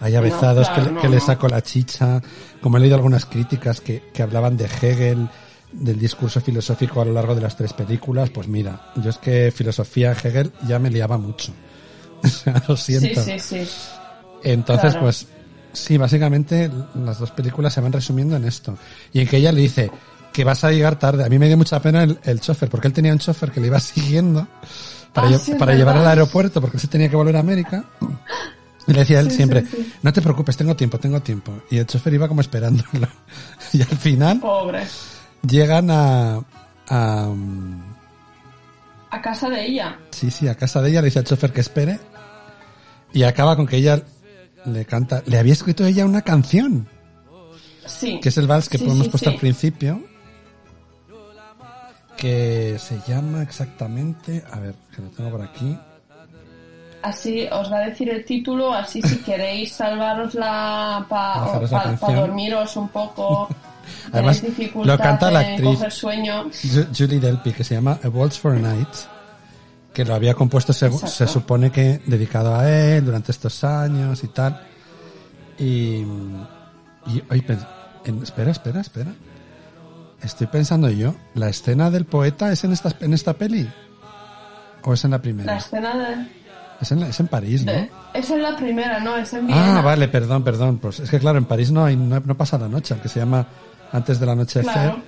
[SPEAKER 2] hay avezados
[SPEAKER 1] claro,
[SPEAKER 2] que,
[SPEAKER 1] no,
[SPEAKER 2] que le
[SPEAKER 1] no.
[SPEAKER 2] saco la chicha. Como he leído algunas críticas que, que hablaban de Hegel, del discurso filosófico a lo largo de las tres películas, pues mira, yo es que filosofía Hegel ya me liaba mucho. Lo
[SPEAKER 1] Sí,
[SPEAKER 2] siento.
[SPEAKER 1] sí, sí.
[SPEAKER 2] Entonces,
[SPEAKER 1] Claro.
[SPEAKER 2] pues, sí, básicamente las dos películas se van resumiendo en esto. Y en que ella le dice que vas a llegar tarde. A mí me dio mucha pena el, el chofer, porque él tenía un chofer que le iba siguiendo para,
[SPEAKER 1] Ah,
[SPEAKER 2] lle-
[SPEAKER 1] sí, es
[SPEAKER 2] para llevar al aeropuerto, porque él se tenía que volver a América. Y le decía él
[SPEAKER 1] Sí,
[SPEAKER 2] siempre,
[SPEAKER 1] sí, sí.
[SPEAKER 2] no te preocupes, tengo tiempo, tengo tiempo. Y el chofer iba como esperándolo. Y al final
[SPEAKER 1] Pobre.
[SPEAKER 2] llegan a, a,
[SPEAKER 1] A casa de ella.
[SPEAKER 2] Sí, sí, a casa de ella le dice al chofer que espere y acaba con que ella le canta, le había escrito ella una canción,
[SPEAKER 1] Sí.
[SPEAKER 2] que es el vals que
[SPEAKER 1] Sí,
[SPEAKER 2] hemos
[SPEAKER 1] sí,
[SPEAKER 2] puesto al principio, que se llama exactamente, a ver, que lo tengo por aquí,
[SPEAKER 1] Así os va a decir el título, así si queréis salvaros la para
[SPEAKER 2] canción.
[SPEAKER 1] dormiros un poco.
[SPEAKER 2] Además, lo canta la actriz. Julie Delpy, que se llama A Waltz for a Night, que lo había compuesto, se, se supone que dedicado a él durante estos años y tal. Y, y pen- en- espera, espera, espera. Estoy pensando yo, ¿la escena del poeta es en esta, en esta peli? ¿O es en la
[SPEAKER 1] La
[SPEAKER 2] primera?
[SPEAKER 1] escena de,
[SPEAKER 2] Es en, la- es en París, ¿no?
[SPEAKER 1] de- es en la primera, no, es en Viena.
[SPEAKER 2] Ah, vale, perdón, perdón. Pues es que claro, en París no hay, no, no pasa la noche, aunque se llama antes del anochecer,
[SPEAKER 1] Claro.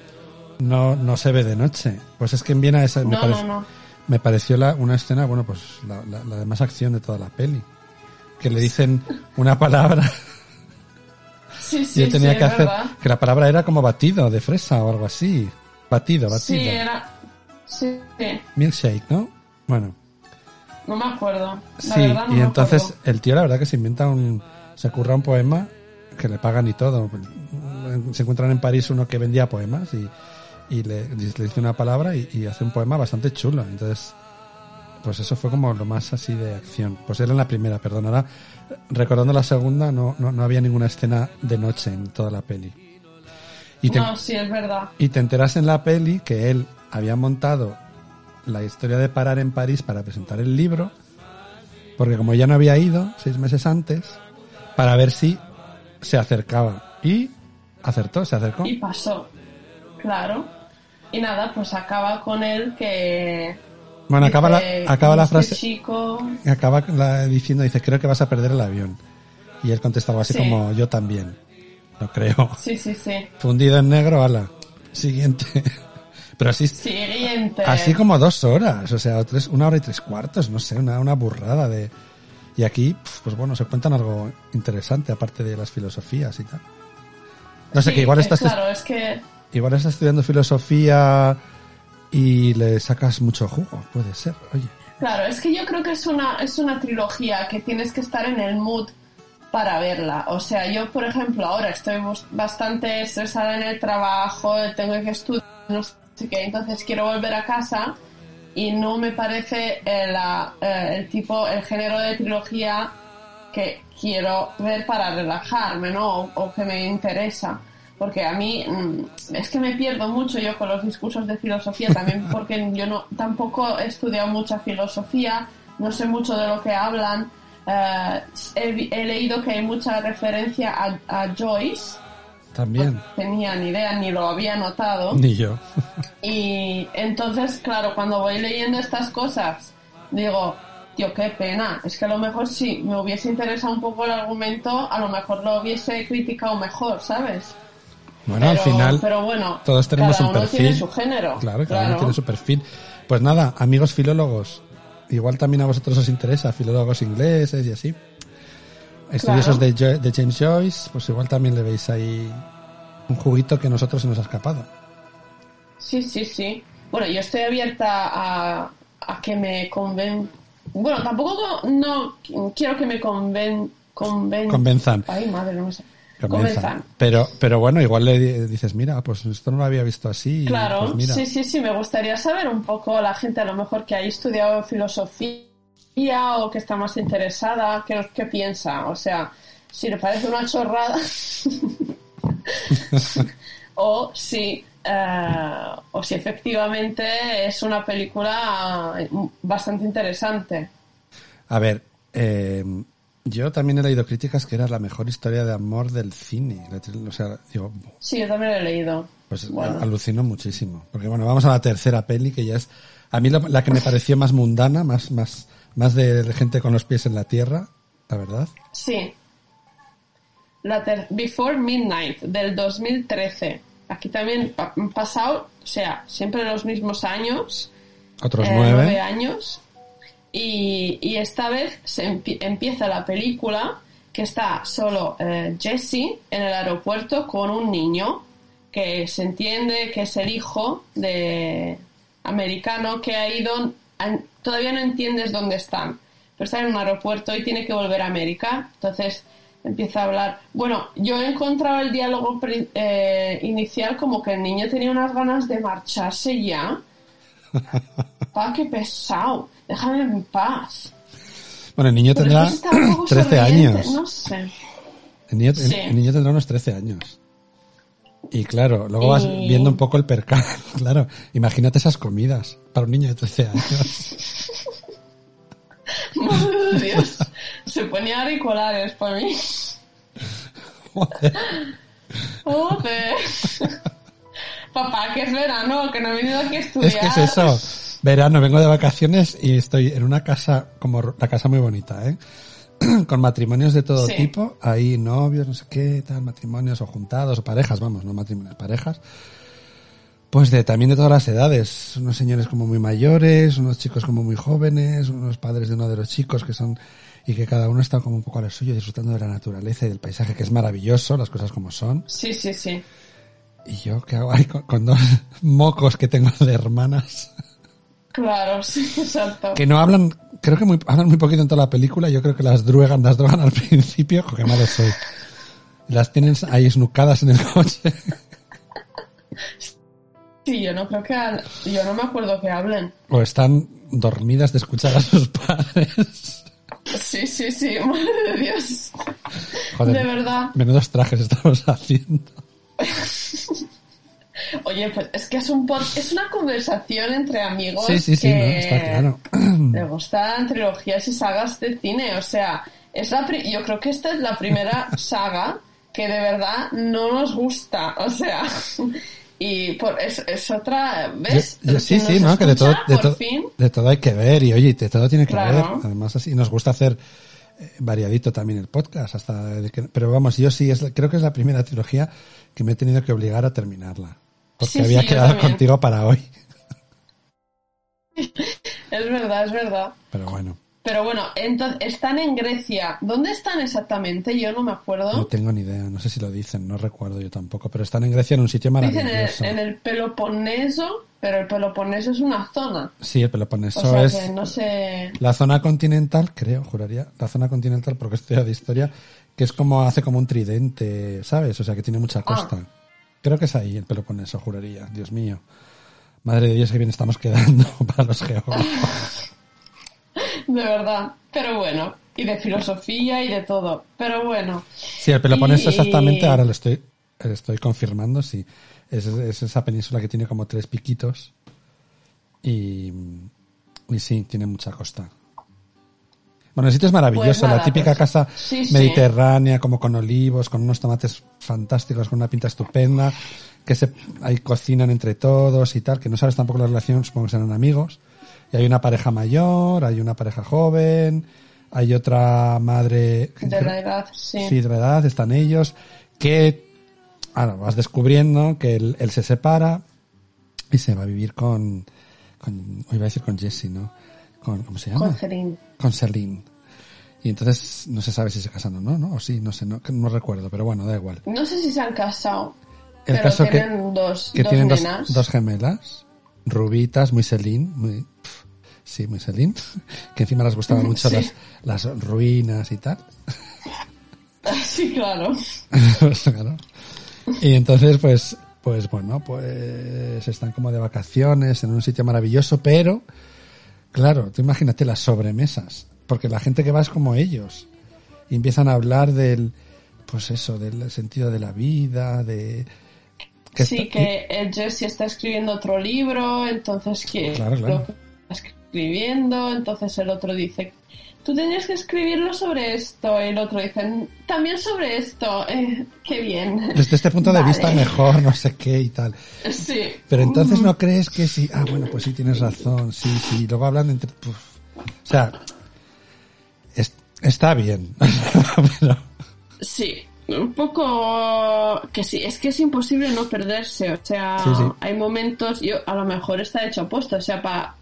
[SPEAKER 2] no, no se ve de noche. Pues es que en Viena esa me,
[SPEAKER 1] No,
[SPEAKER 2] parece-
[SPEAKER 1] no, no.
[SPEAKER 2] Me pareció la, una escena, bueno, pues la, la, la de más acción de toda la peli. Que le dicen una palabra
[SPEAKER 1] Sí, sí,
[SPEAKER 2] él tenía
[SPEAKER 1] sí,
[SPEAKER 2] que hacer,
[SPEAKER 1] verdad.
[SPEAKER 2] que la palabra era como batido de fresa o algo así. Batido, batido.
[SPEAKER 1] Sí, era... Sí,
[SPEAKER 2] Milkshake, ¿no? Bueno.
[SPEAKER 1] no me acuerdo. La
[SPEAKER 2] Sí,
[SPEAKER 1] verdad no
[SPEAKER 2] y entonces
[SPEAKER 1] acuerdo.
[SPEAKER 2] el tío la verdad que se inventa un... Se curra un poema que le pagan y todo. Se encuentran en París uno que vendía poemas y, y le, le dice una palabra y, y hace un poema bastante chulo. Entonces, pues eso fue como lo más así de acción. Pues era en la primera, perdón. Ahora, recordando la segunda, no, no, no había ninguna escena de noche en toda la peli. Y te,
[SPEAKER 1] No, sí, es verdad.
[SPEAKER 2] y te enteras en la peli que él había montado la historia de parar en París para presentar el libro, porque como ya no había ido seis meses antes, para ver si se acercaba. Y acertó, se acercó.
[SPEAKER 1] Y pasó. Claro. Y nada, pues acaba con él que...
[SPEAKER 2] Bueno, acaba la, acaba la
[SPEAKER 1] "Este
[SPEAKER 2] frase,
[SPEAKER 1] chico...
[SPEAKER 2] acaba la- diciendo, dice, creo que vas a perder el avión. Y él contesta algo así
[SPEAKER 1] Sí.
[SPEAKER 2] como, yo también. Lo creo.
[SPEAKER 1] Sí, sí, sí.
[SPEAKER 2] Fundido en negro, ala. Siguiente. Pero así,
[SPEAKER 1] Siguiente.
[SPEAKER 2] Así como dos horas, o sea, tres, una hora y tres cuartos, no sé, una, una burrada de... Y aquí, pues bueno, se cuentan algo interesante, aparte de las filosofías y tal. No sé,
[SPEAKER 1] Sí,
[SPEAKER 2] que igual estás,
[SPEAKER 1] Claro, es que...
[SPEAKER 2] igual estás estudiando filosofía y le sacas mucho jugo, puede ser, oye.
[SPEAKER 1] Claro, es que yo creo que es una, es una trilogía que tienes que estar en el mood para verla. O sea, yo, por ejemplo, ahora estoy bastante estresada en el trabajo, tengo que estudiar, no sé qué, entonces quiero volver a casa y no me parece eh, la- eh, el tipo, el género de trilogía que quiero ver para relajarme, ¿no? O, o que me interesa. Porque a mí mm, es que me pierdo mucho yo con los discursos de filosofía también porque yo no tampoco he estudiado mucha filosofía, no sé mucho de lo que hablan. Eh, he, leído que hay mucha referencia a, a Joyce,
[SPEAKER 2] También,
[SPEAKER 1] no tenía ni idea ni lo había notado.
[SPEAKER 2] ni yo.
[SPEAKER 1] Y entonces, claro, cuando voy leyendo estas cosas, digo, tío, qué pena. Es que a lo mejor si me hubiese interesado un poco el argumento, a lo mejor lo hubiese criticado mejor, ¿sabes?
[SPEAKER 2] Bueno, al final
[SPEAKER 1] pero bueno,
[SPEAKER 2] todos tenemos
[SPEAKER 1] cada
[SPEAKER 2] un
[SPEAKER 1] uno
[SPEAKER 2] perfil.
[SPEAKER 1] tiene su género.
[SPEAKER 2] Claro, cada uno tiene su perfil. Pues nada, amigos filólogos, igual también a vosotros os interesa, filólogos ingleses y así. Estudiosos
[SPEAKER 1] Claro.
[SPEAKER 2] de, Jo- de James Joyce, pues igual también le veis ahí un juguito que a nosotros se nos ha escapado.
[SPEAKER 1] Sí, sí, sí. Bueno, yo estoy abierta a, a que me conven... Bueno, tampoco no quiero que me conven... conven...
[SPEAKER 2] Convenzan.
[SPEAKER 1] Ay, madre, no sé. Comienzan.
[SPEAKER 2] Pero, pero bueno, igual le di- dices, mira, pues esto no lo había visto así.
[SPEAKER 1] Claro,
[SPEAKER 2] pues mira.
[SPEAKER 1] sí, sí, sí, me gustaría saber un poco la gente a lo mejor que ha estudiado filosofía o que está más interesada, qué, qué piensa. O sea, si le parece una chorrada o si eh, o si efectivamente es una película bastante interesante.
[SPEAKER 2] A ver, eh, yo también he leído críticas que era la mejor historia de amor del cine. La O sea, digo,
[SPEAKER 1] Sí, yo también lo he leído.
[SPEAKER 2] pues
[SPEAKER 1] Bueno.
[SPEAKER 2] alucino muchísimo. Porque bueno, vamos a la tercera peli, que ya es, a mí la, la que me pareció más mundana, más, más, más de gente con los pies en la tierra, la verdad.
[SPEAKER 1] Sí. La ter- Before Midnight del 2013. Aquí también han pasado, o sea, siempre los mismos años,
[SPEAKER 2] Otros
[SPEAKER 1] eh,
[SPEAKER 2] nueve.
[SPEAKER 1] nueve años. Y, y esta vez se empie- empieza la película que está solo eh, Jesse en el aeropuerto con un niño que se entiende que es el hijo de americano que ha ido, todavía no entiendes dónde están, pero está en un aeropuerto y tiene que volver a América. Entonces empieza a hablar. Bueno, yo he encontrado el diálogo eh, inicial como que el niño tenía unas ganas de marcharse ya. Pa, qué pesado. Déjame en paz.
[SPEAKER 2] Bueno, el niño
[SPEAKER 1] Pero
[SPEAKER 2] tendrá
[SPEAKER 1] después está un poco
[SPEAKER 2] 13
[SPEAKER 1] sonriente,
[SPEAKER 2] años.
[SPEAKER 1] No sé.
[SPEAKER 2] El niño, el-
[SPEAKER 1] Sí.
[SPEAKER 2] el niño tendrá unos 13 años. Y claro, luego vas
[SPEAKER 1] Y-
[SPEAKER 2] viendo un poco el percal. Claro, imagínate esas comidas para un niño de 13 años.
[SPEAKER 1] Madre de Dios. Se ponía auriculares para mí.
[SPEAKER 2] Joder.
[SPEAKER 1] Joder. Papá, que es verano, que no he venido aquí a estudiar.
[SPEAKER 2] Es que es eso. Verano, vengo de vacaciones y estoy en una casa, como la casa muy bonita, ¿eh? Con matrimonios de todo
[SPEAKER 1] Sí.
[SPEAKER 2] tipo, ahí novios, no sé qué, tal, matrimonios o juntados o parejas, vamos, no matrimonios, parejas. Pues de también de todas las edades, unos señores como muy mayores, unos chicos como muy jóvenes, unos padres de uno de los chicos que son y que cada uno está como un poco a lo suyo, disfrutando de la naturaleza y del paisaje, que es maravilloso, las cosas como son.
[SPEAKER 1] Sí, sí, sí.
[SPEAKER 2] Y yo, ¿qué hago ahí con, con dos mocos que tengo de hermanas?
[SPEAKER 1] Claro, sí, exacto.
[SPEAKER 2] que no hablan, creo que muy, hablan muy poquito en toda la película, yo creo que las druegan, las drogan al principio, jo, qué malo soy. Las tienen ahí esnucadas en el coche.
[SPEAKER 1] Sí, yo no creo que... ha- Yo no me acuerdo que hablen.
[SPEAKER 2] o están dormidas de escuchar a sus padres.
[SPEAKER 1] Sí, sí, sí. Madre de Dios.
[SPEAKER 2] Joder,
[SPEAKER 1] De verdad.
[SPEAKER 2] menudos trajes estamos haciendo.
[SPEAKER 1] Oye, pues es que es un pod- es una conversación entre amigos
[SPEAKER 2] Sí, sí, sí,
[SPEAKER 1] que
[SPEAKER 2] no, está claro.
[SPEAKER 1] le gustan trilogías y sagas de cine. O sea, es la pri- yo creo que esta es la primera saga que de verdad no nos gusta. O sea, y por, es, es otra, ¿ves?
[SPEAKER 2] Yo- yo- sí, sí, ¿no? Que de todo, de, de todo hay que ver y oye, de todo tiene que
[SPEAKER 1] Claro.
[SPEAKER 2] ver. Además, así nos gusta hacer eh, variadito también el podcast, hasta que- pero vamos, yo sí, es, creo que es la primera trilogía que me he tenido que obligar a terminarla. Porque
[SPEAKER 1] Sí,
[SPEAKER 2] había
[SPEAKER 1] sí,
[SPEAKER 2] quedado contigo para hoy.
[SPEAKER 1] es verdad, es verdad.
[SPEAKER 2] Pero bueno,
[SPEAKER 1] Pero bueno, entonces están en Grecia. ¿Dónde están exactamente? Yo no me acuerdo.
[SPEAKER 2] no tengo ni idea, no sé si lo dicen, no recuerdo yo tampoco, pero están en Grecia en un sitio
[SPEAKER 1] Dicen en el,
[SPEAKER 2] maravilloso.
[SPEAKER 1] en el Peloponeso, pero el Peloponeso es una zona.
[SPEAKER 2] Sí, el Peloponeso
[SPEAKER 1] O sea
[SPEAKER 2] es
[SPEAKER 1] que no sé.
[SPEAKER 2] la zona continental, creo, juraría, la zona continental, porque estoy de historia, que es como, hace como un tridente, ¿sabes? O sea, que tiene
[SPEAKER 1] Ah.
[SPEAKER 2] mucha costa. Creo que es ahí el Peloponeso, juraría, Dios mío. Madre de Dios, que bien estamos quedando para los geógrafos.
[SPEAKER 1] De verdad. Pero bueno. Y de filosofía y de todo. Pero bueno.
[SPEAKER 2] Sí, el Peloponeso
[SPEAKER 1] Y-
[SPEAKER 2] exactamente, ahora lo estoy, lo estoy confirmando, sí. Es, es esa península que tiene como tres piquitos. Y, y sí, tiene mucha costa. Bueno, el sitio es maravilloso,
[SPEAKER 1] Pues nada,
[SPEAKER 2] la típica
[SPEAKER 1] pues,
[SPEAKER 2] casa
[SPEAKER 1] sí, sí.
[SPEAKER 2] mediterránea, como con olivos, con unos tomates fantásticos, con una pinta estupenda, que se, ahí cocinan entre todos y tal, que no sabes tampoco la relación, supongo que serán amigos. Y hay una pareja mayor, hay una pareja joven, hay otra madre...
[SPEAKER 1] De la edad, sí.
[SPEAKER 2] Sí, de la edad, están ellos, que ahora vas descubriendo que él, él se separa y se va a vivir con, con, hoy iba a decir con Jesse, ¿no? Con, ¿Cómo se llama?
[SPEAKER 1] Con Celine.
[SPEAKER 2] Con Celine. Y entonces no se sabe si se casan o no, ¿no? O sí, no sé, no, no recuerdo, pero bueno, da igual.
[SPEAKER 1] No sé si se han casado.
[SPEAKER 2] El
[SPEAKER 1] pero
[SPEAKER 2] caso que,
[SPEAKER 1] tienen dos,
[SPEAKER 2] que
[SPEAKER 1] dos
[SPEAKER 2] tienen dos, gemelas, rubitas, muy Celine, muy, sí, muy Celine, que encima les gustaban mucho
[SPEAKER 1] Sí.
[SPEAKER 2] las, las ruinas y tal.
[SPEAKER 1] Sí, claro.
[SPEAKER 2] Claro. Y entonces, pues, pues bueno, pues están como de vacaciones en un sitio maravilloso, pero, claro, tú imagínate las sobremesas, porque la gente que va es como ellos. Y empiezan a hablar del, pues eso, del sentido de la vida, de... que
[SPEAKER 1] sí,
[SPEAKER 2] está-
[SPEAKER 1] que el Jesse está escribiendo otro libro, entonces que
[SPEAKER 2] Claro, claro.
[SPEAKER 1] lo que está escribiendo, entonces el otro dice, tú tenías que escribirlo sobre esto, y el otro dice, también sobre esto, eh, qué bien.
[SPEAKER 2] Desde este punto de
[SPEAKER 1] Vale.
[SPEAKER 2] vista mejor, no sé qué y tal.
[SPEAKER 1] Sí.
[SPEAKER 2] Pero entonces no crees que sí, ah, bueno, pues sí tienes razón, sí, sí, luego hablan entre... puf. O sea, es- está bien. Pero-
[SPEAKER 1] Sí, un poco que sí, es que es imposible no perderse, o sea,
[SPEAKER 2] Sí, sí.
[SPEAKER 1] hay momentos, yo a lo mejor está hecho aposta, o sea, para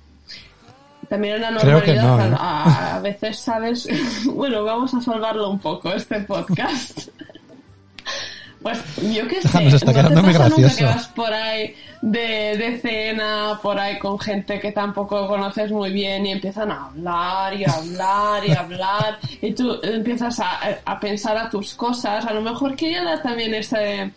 [SPEAKER 1] también
[SPEAKER 2] que
[SPEAKER 1] normalidad
[SPEAKER 2] no, ¿eh?
[SPEAKER 1] a, a veces sabes, bueno, vamos a salvarlo un poco este podcast. Pues yo qué sé,
[SPEAKER 2] Nos está
[SPEAKER 1] ¿no te pasa nunca que vas por ahí de, de cena, por ahí con gente que tampoco conoces muy bien y empiezan a hablar y hablar y hablar y tú empiezas a, a pensar a tus cosas. A lo mejor quería dar también ese,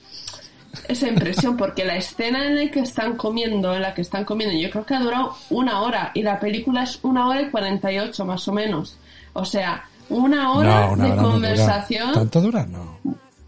[SPEAKER 1] esa impresión porque la escena en la que están comiendo, en la que están comiendo, yo creo que ha durado una hora y la película es una hora y 48 más o menos. O sea, una hora
[SPEAKER 2] no, una
[SPEAKER 1] de
[SPEAKER 2] hora no dura.
[SPEAKER 1] conversación.
[SPEAKER 2] ¿Tanto dura? No.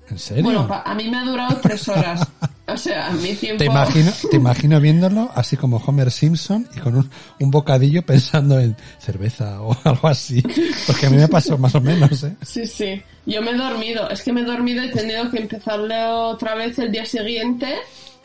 [SPEAKER 2] ¿En serio?
[SPEAKER 1] Bueno, a mí me ha durado tres horas. O sea, mi tiempo.
[SPEAKER 2] te imagino, te imagino viéndolo así como Homer Simpson y con un, un bocadillo pensando en cerveza o algo así. Porque a mí me pasó más o menos, ¿eh?
[SPEAKER 1] Sí, sí. Yo me he dormido. Es que me he dormido y he tenido que empezarle otra vez el día siguiente.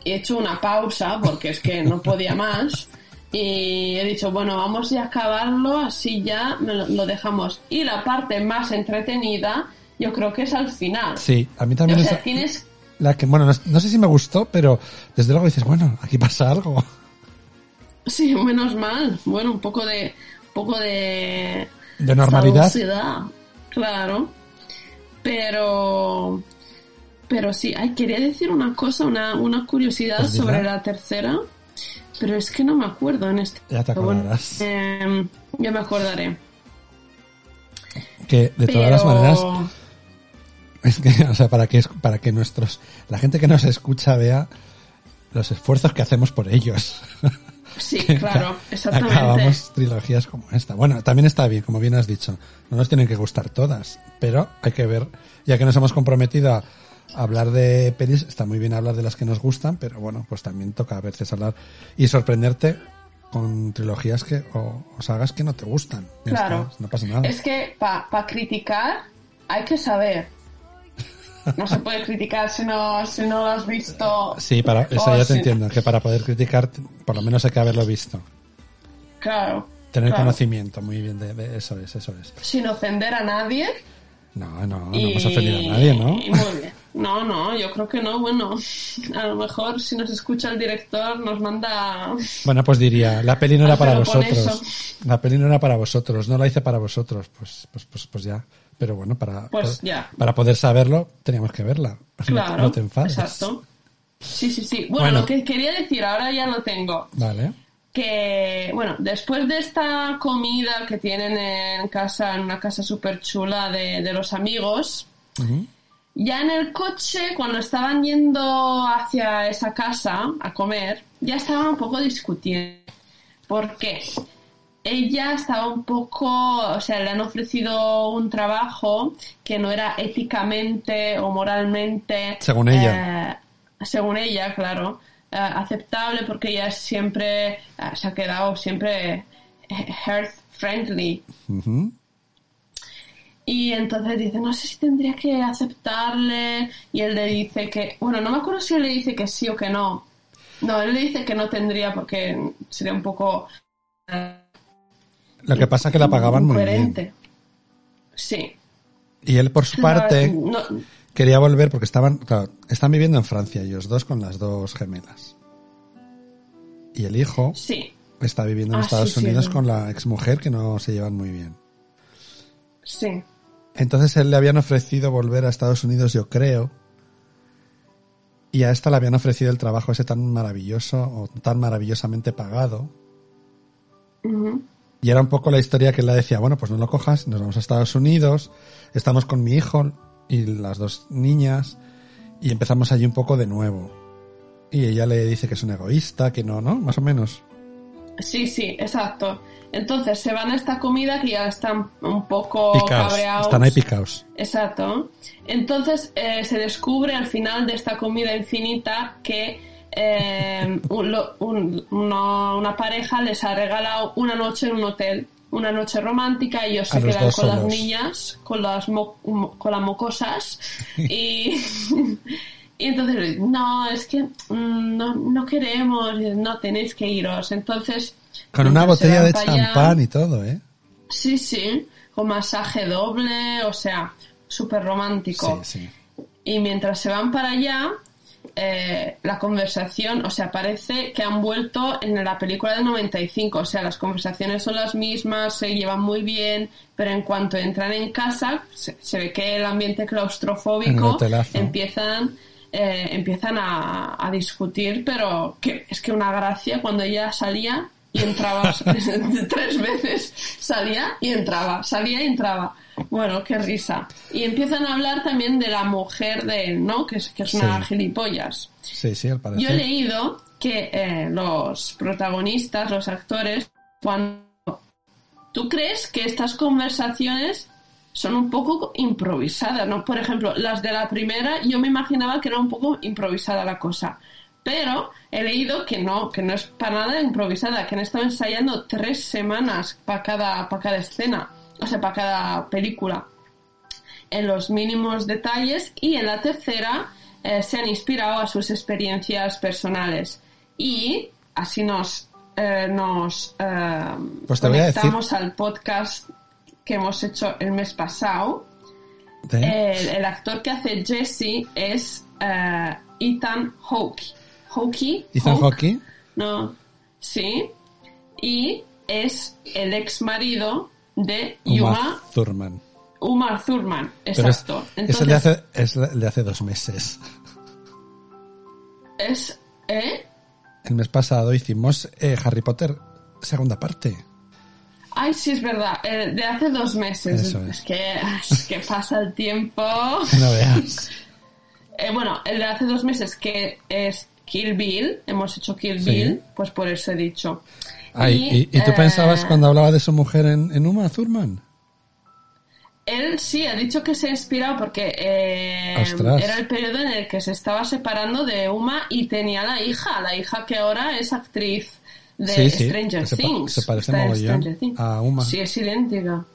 [SPEAKER 1] He hecho una pausa porque es que no podía más. Y he dicho, bueno, vamos ya a acabarlo, así ya lo, dejamos. Y la parte más entretenida, yo creo que es al final.
[SPEAKER 2] Sí, a mí
[SPEAKER 1] o
[SPEAKER 2] también
[SPEAKER 1] sea,
[SPEAKER 2] es
[SPEAKER 1] tienes
[SPEAKER 2] la que, bueno, no, no sé si me gustó, pero desde luego dices, bueno, aquí pasa algo.
[SPEAKER 1] Sí, menos mal. Bueno, un poco de. Un poco de.
[SPEAKER 2] De normalidad.
[SPEAKER 1] saludosidad, Claro. Pero. Pero sí, ay, quería decir una cosa, una, una curiosidad
[SPEAKER 2] Pues
[SPEAKER 1] sobre la tercera. Pero es que no me acuerdo en este.
[SPEAKER 2] Ya te
[SPEAKER 1] Pero bueno,
[SPEAKER 2] acordarás.
[SPEAKER 1] eh, ya me acordaré.
[SPEAKER 2] Que de todas las maneras, es que, o sea, para que, para que nuestros, la gente que nos escucha vea los esfuerzos que hacemos por ellos.
[SPEAKER 1] Sí, claro, exactamente.
[SPEAKER 2] Acabamos trilogías como esta. Bueno, también está bien, como bien has dicho. No nos tienen que gustar todas, pero hay que ver, ya que nos hemos comprometido a hablar de pelis, está muy bien hablar de las que nos gustan, pero bueno, pues también toca a veces hablar y sorprenderte con trilogías que, o, o sagas que no te gustan.
[SPEAKER 1] Claro.
[SPEAKER 2] está, no pasa nada.
[SPEAKER 1] Es que para criticar hay que saber. No se puede criticar si no, si no lo has visto.
[SPEAKER 2] Sí, para, eso ya te
[SPEAKER 1] si-
[SPEAKER 2] entiendo, que para poder criticar, por lo menos hay que haberlo visto.
[SPEAKER 1] Claro.
[SPEAKER 2] Tener
[SPEAKER 1] claro.
[SPEAKER 2] conocimiento, muy bien, de, de- eso es, eso es.
[SPEAKER 1] Sin ofender a nadie.
[SPEAKER 2] No, no, no
[SPEAKER 1] y-
[SPEAKER 2] hemos ofendido a nadie, ¿no?
[SPEAKER 1] y muy bien. No, no, yo creo que no. Bueno, a lo mejor si nos escucha el director nos manda.
[SPEAKER 2] Bueno, pues diría, la peli no era para vosotros. La peli no era para vosotros, no la hice para vosotros, pues, pues, pues, pues ya. Pero bueno, para,
[SPEAKER 1] Pues
[SPEAKER 2] para,
[SPEAKER 1] ya.
[SPEAKER 2] para poder saberlo, teníamos que verla. No te-
[SPEAKER 1] Claro.
[SPEAKER 2] no te enfades.
[SPEAKER 1] Exacto. Sí, sí, sí. Bueno,
[SPEAKER 2] Bueno.
[SPEAKER 1] lo que quería decir, ahora ya lo tengo.
[SPEAKER 2] Vale.
[SPEAKER 1] que, bueno, después de esta comida que tienen en casa, en una casa súper chula de, de los amigos, ya en el coche, cuando estaban yendo hacia esa casa a comer, ya estaban un poco discutiendo. ¿Por qué? Ella estaba un poco, o sea, le han ofrecido un trabajo que no era éticamente o moralmente.
[SPEAKER 2] Según ella.
[SPEAKER 1] eh, según ella, claro, eh, aceptable porque ella siempre eh, se ha quedado siempre health friendly. Y entonces dice, no sé si tendría que aceptarle. Y él le dice que, bueno, no me acuerdo si él le dice que sí o que no. No, él le dice que no tendría porque sería un poco eh,
[SPEAKER 2] Lo que pasa es que la pagaban muy bien.
[SPEAKER 1] Sí.
[SPEAKER 2] Y él, por su parte,
[SPEAKER 1] No,
[SPEAKER 2] quería volver porque estaban, claro, están viviendo en Francia ellos dos con las dos gemelas. Y el hijo
[SPEAKER 1] sí,
[SPEAKER 2] está viviendo en
[SPEAKER 1] Ah,
[SPEAKER 2] Estados
[SPEAKER 1] sí,
[SPEAKER 2] Unidos con la exmujer que no se llevan muy bien.
[SPEAKER 1] sí.
[SPEAKER 2] Entonces él le habían ofrecido volver a Estados Unidos, yo creo. Y a esta le habían ofrecido el trabajo ese tan maravilloso o tan maravillosamente pagado.
[SPEAKER 1] Ujú.
[SPEAKER 2] Y era un poco la historia que él le decía, bueno, pues no lo cojas, nos vamos a Estados Unidos, estamos con mi hijo, y las dos niñas y empezamos allí un poco de nuevo. Y ella le dice que es un egoísta, que no, ¿no? Más o menos.
[SPEAKER 1] Sí, sí, exacto. Entonces se van a esta comida que ya están un poco
[SPEAKER 2] Picaos.
[SPEAKER 1] cabreados.
[SPEAKER 2] Están ahí picaos.
[SPEAKER 1] Exacto. Entonces eh, se descubre al final de esta comida infinita que eh, un- un- una, una pareja les ha regalado una noche en un hotel, una noche romántica, y ellos se quedan con las niñas, con las, mo- con las mocosas, y, y entonces no, es que mm, no, no queremos, no tenéis que iros. Entonces...
[SPEAKER 2] Con una botella de
[SPEAKER 1] allá-
[SPEAKER 2] champán y todo, ¿eh?
[SPEAKER 1] Sí, sí, con masaje doble, o sea, súper romántico.
[SPEAKER 2] Sí, sí.
[SPEAKER 1] Y mientras se van para allá, eh, la conversación, o sea, parece que han vuelto en la película del 95, o sea, las conversaciones son las mismas, se llevan muy bien, pero en cuanto entran en casa, se, se ve que el ambiente claustrofóbico empiezan... eh, empiezan a, a discutir, pero que es que una gracia cuando ella salía y entraba tres veces, salía y entraba, salía y entraba. Bueno, qué risa. Y empiezan a hablar también de la mujer de él, ¿no? Que es, que es una
[SPEAKER 2] Sí.
[SPEAKER 1] gilipollas.
[SPEAKER 2] Sí, sí, al parecer.
[SPEAKER 1] Yo he leído que eh, los protagonistas, los actores, cuando tú crees que estas conversaciones son un poco improvisadas, ¿no? Por ejemplo, las de la primera, yo me imaginaba que era un poco improvisada la cosa. Pero he leído que no, que no es para nada improvisada, que han estado ensayando tres semanas para cada, para cada escena, o sea, para cada película en los mínimos detalles. Y en la tercera eh, se han inspirado a sus experiencias personales. Y así nos eh, nos eh,
[SPEAKER 2] Pues
[SPEAKER 1] conectamos al podcast que hemos hecho el mes pasado.
[SPEAKER 2] ¿De?
[SPEAKER 1] el, el actor que hace Jesse es eh, Ethan Hawke. Hawke
[SPEAKER 2] Ethan
[SPEAKER 1] Hawke. no sí. Y es el ex marido de
[SPEAKER 2] Uma Thurman.
[SPEAKER 1] Umar Thurman,
[SPEAKER 2] es,
[SPEAKER 1] exacto.
[SPEAKER 2] es el de hace, es el de hace dos meses.
[SPEAKER 1] es, ¿eh?
[SPEAKER 2] El mes pasado hicimos eh, Harry Potter segunda parte.
[SPEAKER 1] Ay, sí, es verdad, eh, de hace dos meses.
[SPEAKER 2] Eso es.
[SPEAKER 1] es. que, es que pasa el tiempo.
[SPEAKER 2] No veas.
[SPEAKER 1] Eh, bueno, el de hace dos meses que es Kill Bill, hemos hecho Kill
[SPEAKER 2] Sí.
[SPEAKER 1] Bill, pues por eso he dicho.
[SPEAKER 2] Ay, ¿y, y tú
[SPEAKER 1] eh,
[SPEAKER 2] pensabas cuando hablaba de su mujer en, en Uma Thurman?
[SPEAKER 1] Él sí ha dicho que se ha inspirado porque eh, era el periodo en el que se estaba separando de Uma y tenía la hija, la hija que ahora es actriz de
[SPEAKER 2] Sí, sí,
[SPEAKER 1] Stranger
[SPEAKER 2] pa-
[SPEAKER 1] Things.
[SPEAKER 2] se parece mogollón
[SPEAKER 1] Stranger Things.
[SPEAKER 2] a Uma.
[SPEAKER 1] Sí, es idéntica.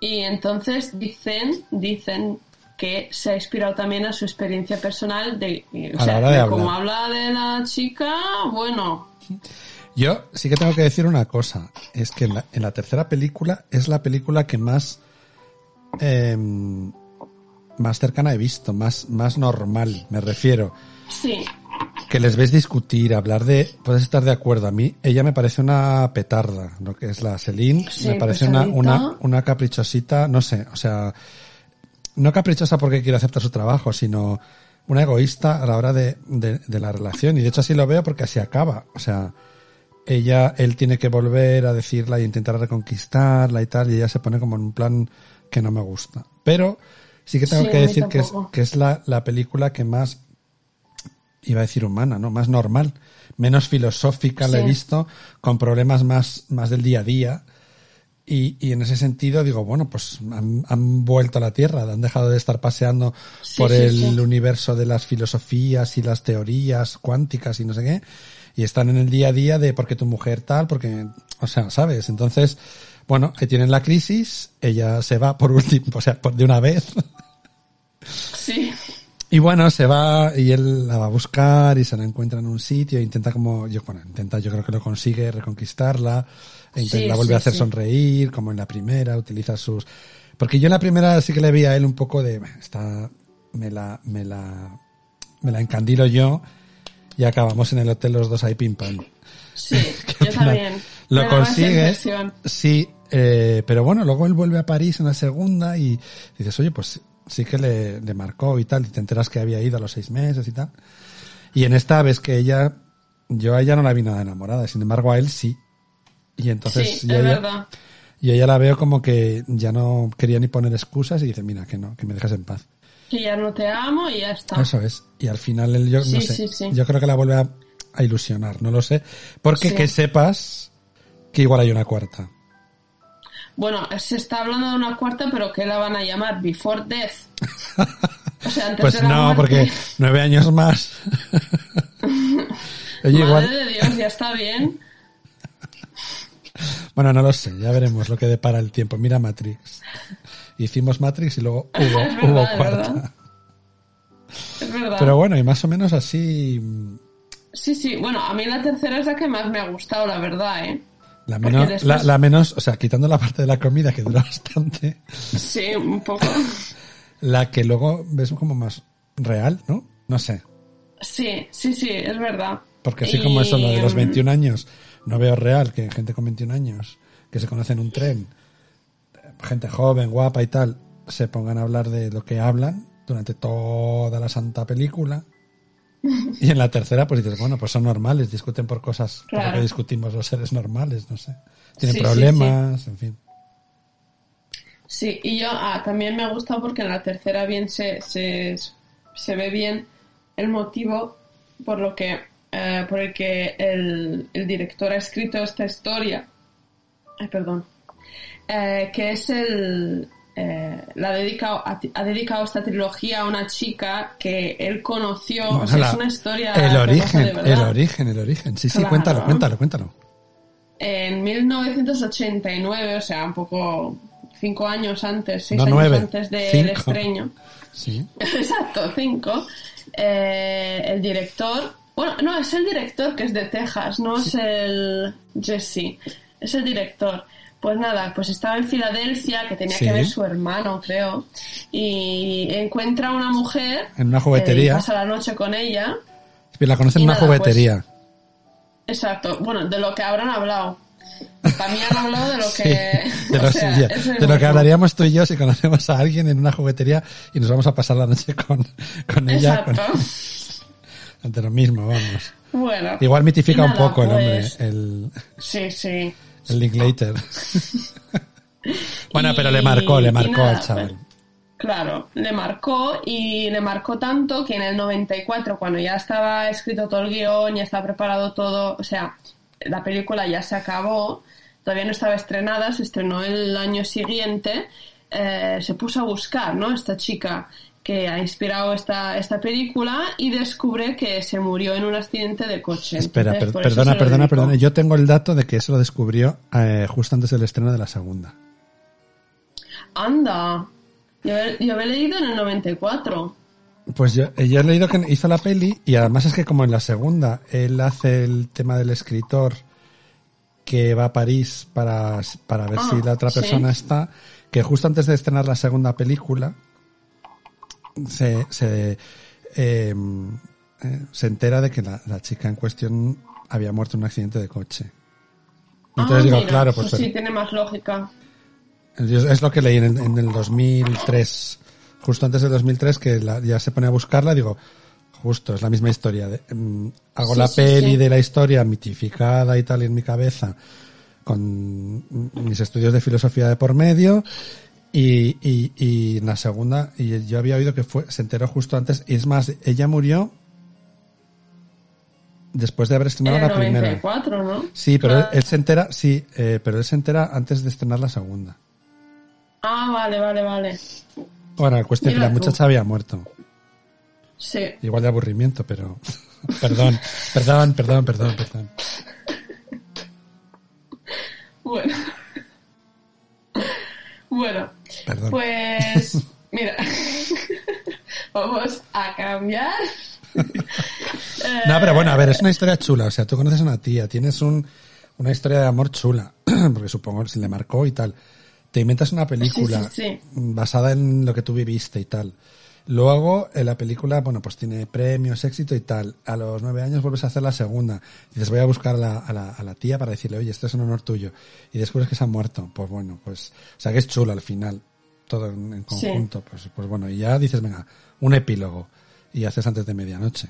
[SPEAKER 1] Y entonces dicen, dicen que se ha inspirado también a su experiencia personal de, o
[SPEAKER 2] A
[SPEAKER 1] sea,
[SPEAKER 2] de
[SPEAKER 1] como habla de la chica, bueno,
[SPEAKER 2] Yo sí que tengo que decir una cosa. Es que en la, en la tercera película es la película que más em, más cercana he visto, más, más normal, me refiero.
[SPEAKER 1] sí,
[SPEAKER 2] Que les ves discutir, hablar de... Puedes estar de acuerdo. A mí, ella me parece una petarda, lo que es la Celine.
[SPEAKER 1] Sí,
[SPEAKER 2] me parece una, una, una caprichosita, no sé, o sea... No caprichosa porque quiere aceptar su trabajo, sino una egoísta a la hora de, de, de la relación. Y de hecho así lo veo porque así acaba. O sea, ella, él tiene que volver a decirla y intentar reconquistarla y tal, y ella se pone como en un plan que no me gusta. Pero sí que tengo
[SPEAKER 1] Sí,
[SPEAKER 2] que decir que es, que es la, la película que más, iba a decir humana, ¿no? Más normal, menos filosófica la he visto, con problemas más, más del día a día. Y, y en ese sentido digo, bueno, pues han, han vuelto a la Tierra, han dejado de estar paseando
[SPEAKER 1] Sí,
[SPEAKER 2] por
[SPEAKER 1] sí,
[SPEAKER 2] el
[SPEAKER 1] sí.
[SPEAKER 2] universo de las filosofías y las teorías cuánticas y no sé qué, y están en el día a día de porque tu mujer tal, porque, o sea, ¿sabes? Entonces, bueno, que tienen la crisis, ella se va por último, o sea, por- de una vez,
[SPEAKER 1] sí,
[SPEAKER 2] y bueno, se va y él la va a buscar y se la encuentra en un sitio e intenta como, yo, bueno, intenta, yo creo que lo consigue reconquistarla, e intenta-
[SPEAKER 1] Sí,
[SPEAKER 2] la vuelve
[SPEAKER 1] sí,
[SPEAKER 2] a hacer
[SPEAKER 1] sí.
[SPEAKER 2] sonreír, como en la primera, utiliza sus, porque yo en la primera sí que le vi a él un poco de, "Bah, está, me la, me la, me la encandilo yo y acabamos en el hotel los dos ahí pim pam.
[SPEAKER 1] sí, yo también.
[SPEAKER 2] Lo
[SPEAKER 1] Me daba esa
[SPEAKER 2] consigue,
[SPEAKER 1] impresión.
[SPEAKER 2] sí, eh, pero bueno, luego él vuelve a París en la segunda y dices, oye, pues sí que le, le marcó y tal, y te enteras que había ido a los seis meses y tal. Y en esta ves que ella, yo a ella no la vi nada enamorada, sin embargo a él sí. Y entonces
[SPEAKER 1] Sí,
[SPEAKER 2] yo ella,
[SPEAKER 1] verdad.
[SPEAKER 2] y ella la veo como que ya no quería ni poner excusas y dice, mira, que no, que me dejes en paz.
[SPEAKER 1] Que ya no te amo y ya está.
[SPEAKER 2] Eso es. Y al final él, yo, no sé,
[SPEAKER 1] sí, sí.
[SPEAKER 2] yo creo que la vuelve a, a ilusionar, no lo sé. Porque que sepas que igual hay una cuarta.
[SPEAKER 1] Bueno, se está hablando de una cuarta, pero que la van a llamar Before Death. O sea, antes
[SPEAKER 2] Pues
[SPEAKER 1] de la
[SPEAKER 2] no,
[SPEAKER 1] muerte.
[SPEAKER 2] porque nueve años más. Oye,
[SPEAKER 1] Madre
[SPEAKER 2] igual,
[SPEAKER 1] de Dios, ya está bien.
[SPEAKER 2] bueno, no lo sé, ya veremos lo que depara el tiempo. Mira Matrix. Hicimos Matrix y luego hubo,
[SPEAKER 1] verdad,
[SPEAKER 2] hubo cuarta.
[SPEAKER 1] Es verdad.
[SPEAKER 2] Pero bueno, y más o menos así,
[SPEAKER 1] Sí, sí. Bueno, a mí la tercera es la que más me ha gustado, la verdad, ¿eh?
[SPEAKER 2] La menos,
[SPEAKER 1] después-
[SPEAKER 2] la, la menos, o sea, quitando la parte de la comida que dura bastante,
[SPEAKER 1] Sí, un poco.
[SPEAKER 2] la que luego ves como más real, ¿no? No sé.
[SPEAKER 1] Sí, sí, sí, es verdad.
[SPEAKER 2] Porque así
[SPEAKER 1] Y,
[SPEAKER 2] como eso, lo de los
[SPEAKER 1] mm,
[SPEAKER 2] 21 años, no veo real que gente con 21 años que se conoce en un tren, gente joven, guapa y tal, se pongan a hablar de lo que hablan durante toda la santa película. Y en la tercera, pues dices, bueno, pues son normales, discuten por cosas por que discutimos los seres normales, no sé. Tienen
[SPEAKER 1] Sí, sí,
[SPEAKER 2] problemas, en fin.
[SPEAKER 1] Sí, y yo ah, también me ha gustado porque en la tercera bien se, se, se ve bien el motivo por lo que eh, por el que el, el director ha escrito esta historia. Ay, perdón. Eh, que es el eh, la ha dedicado ha, ha dedicado esta trilogía a una chica que él conoció. o
[SPEAKER 2] Bueno,
[SPEAKER 1] sea,
[SPEAKER 2] la-
[SPEAKER 1] es una historia
[SPEAKER 2] el origen,
[SPEAKER 1] de
[SPEAKER 2] el origen, el origen. Sí, sí,
[SPEAKER 1] Claro.
[SPEAKER 2] cuéntalo, cuéntalo, cuéntalo.
[SPEAKER 1] En 1989, o sea, un poco cinco años antes, seis
[SPEAKER 2] No,
[SPEAKER 1] años
[SPEAKER 2] nueve,
[SPEAKER 1] antes del
[SPEAKER 2] cinco.
[SPEAKER 1] estreno.
[SPEAKER 2] Sí.
[SPEAKER 1] Exacto, cinco. Eh, el director, bueno, no, es el director que es de Texas, no es el Jesse, es el director. Pues nada, pues estaba en Filadelfia, que tenía
[SPEAKER 2] Sí.
[SPEAKER 1] que ver su hermano, creo, y encuentra a una mujer
[SPEAKER 2] En una juguetería.
[SPEAKER 1] pasa la noche con ella.
[SPEAKER 2] La conocen
[SPEAKER 1] Y
[SPEAKER 2] en una
[SPEAKER 1] nada, pues,
[SPEAKER 2] juguetería.
[SPEAKER 1] Exacto, bueno, de lo que habrán hablado. Mí han hablado de lo
[SPEAKER 2] Sí,
[SPEAKER 1] que...
[SPEAKER 2] de,
[SPEAKER 1] sea, es
[SPEAKER 2] lo que hablaríamos tú y yo si conocemos a alguien en una juguetería y nos vamos a pasar la noche con, con ella. con-
[SPEAKER 1] Exacto.
[SPEAKER 2] ante lo mismo, vamos.
[SPEAKER 1] Bueno.
[SPEAKER 2] Igual mitifica un poco el hombre,
[SPEAKER 1] pues,
[SPEAKER 2] el,
[SPEAKER 1] Sí, sí.
[SPEAKER 2] El Linklater. bueno,
[SPEAKER 1] Y-
[SPEAKER 2] pero le marcó, le marcó
[SPEAKER 1] nada,
[SPEAKER 2] al chaval.
[SPEAKER 1] pues, Claro, le marcó y le marcó tanto que en el 94, cuando ya estaba escrito todo el guion, ya estaba preparado todo, o sea, la película ya se acabó, todavía no estaba estrenada, se estrenó el año siguiente, eh, se puso a buscar, ¿no? Esta chica que ha inspirado esta, esta película y descubre que se murió en un accidente de coche.
[SPEAKER 2] Espera,
[SPEAKER 1] Entonces,
[SPEAKER 2] per- perdona, perdona, perdona. Yo tengo el dato de que eso lo descubrió eh, justo antes del estreno de la segunda.
[SPEAKER 1] Anda, yo, he- yo había leído en el 94.
[SPEAKER 2] Pues yo, eh, yo he leído que hizo la peli y además es que como en la segunda él hace el tema del escritor que va a París para, para ver
[SPEAKER 1] Ah,
[SPEAKER 2] si la otra
[SPEAKER 1] sí.
[SPEAKER 2] persona está, que justo antes de estrenar la segunda película se, se, eh, eh, se entera de que la, la chica en cuestión había muerto en un accidente de coche. Entonces
[SPEAKER 1] Ah,
[SPEAKER 2] digo,
[SPEAKER 1] mira,
[SPEAKER 2] claro, pues,
[SPEAKER 1] sí, tiene más lógica.
[SPEAKER 2] es lo que leí en el, en el 2003, justo antes del 2003, que la- ya se pone a buscarla, digo, justo, es la misma historia. de, mm, hago
[SPEAKER 1] Sí,
[SPEAKER 2] la
[SPEAKER 1] sí,
[SPEAKER 2] peli
[SPEAKER 1] sí.
[SPEAKER 2] de la historia mitificada y tal en mi cabeza, con mis estudios de filosofía de por medio, y, y, y la segunda, y yo había oído que fue, se enteró justo antes, y es más, ella murió después de haber
[SPEAKER 1] En
[SPEAKER 2] estrenado
[SPEAKER 1] el
[SPEAKER 2] la primera.
[SPEAKER 1] 94, ¿no?
[SPEAKER 2] Sí, pero
[SPEAKER 1] Claro.
[SPEAKER 2] él, él se entera, sí, eh, pero él se entera antes de estrenar la segunda.
[SPEAKER 1] Ah, vale, vale, vale.
[SPEAKER 2] Ahora, la cuestión es que la muchacha había muerto.
[SPEAKER 1] Sí.
[SPEAKER 2] Igual de aburrimiento, pero... perdón, perdón, perdón, perdón, perdón.
[SPEAKER 1] Bueno. Bueno,
[SPEAKER 2] Perdón.
[SPEAKER 1] pues mira. Vamos a cambiar.
[SPEAKER 2] No, pero bueno, a ver, es una historia chula. O sea, tú conoces a una tía, tienes un, una historia de amor chula, porque supongo si le marcó y tal. Te inventas una película
[SPEAKER 1] Sí, sí,
[SPEAKER 2] basada en lo que tú viviste y tal. Luego, en la película, bueno, pues tiene premios, éxito y tal. A los nueve años vuelves a hacer la segunda. Dices, voy a buscar a la, a la, a la tía para decirle, oye, esto es un honor tuyo. Y descubres que se ha muerto. Pues bueno, pues, o sea, que es chulo al final. Todo en, en
[SPEAKER 1] Sí.
[SPEAKER 2] conjunto. Pues, pues bueno, y ya dices, venga, un epílogo. Y haces antes de medianoche.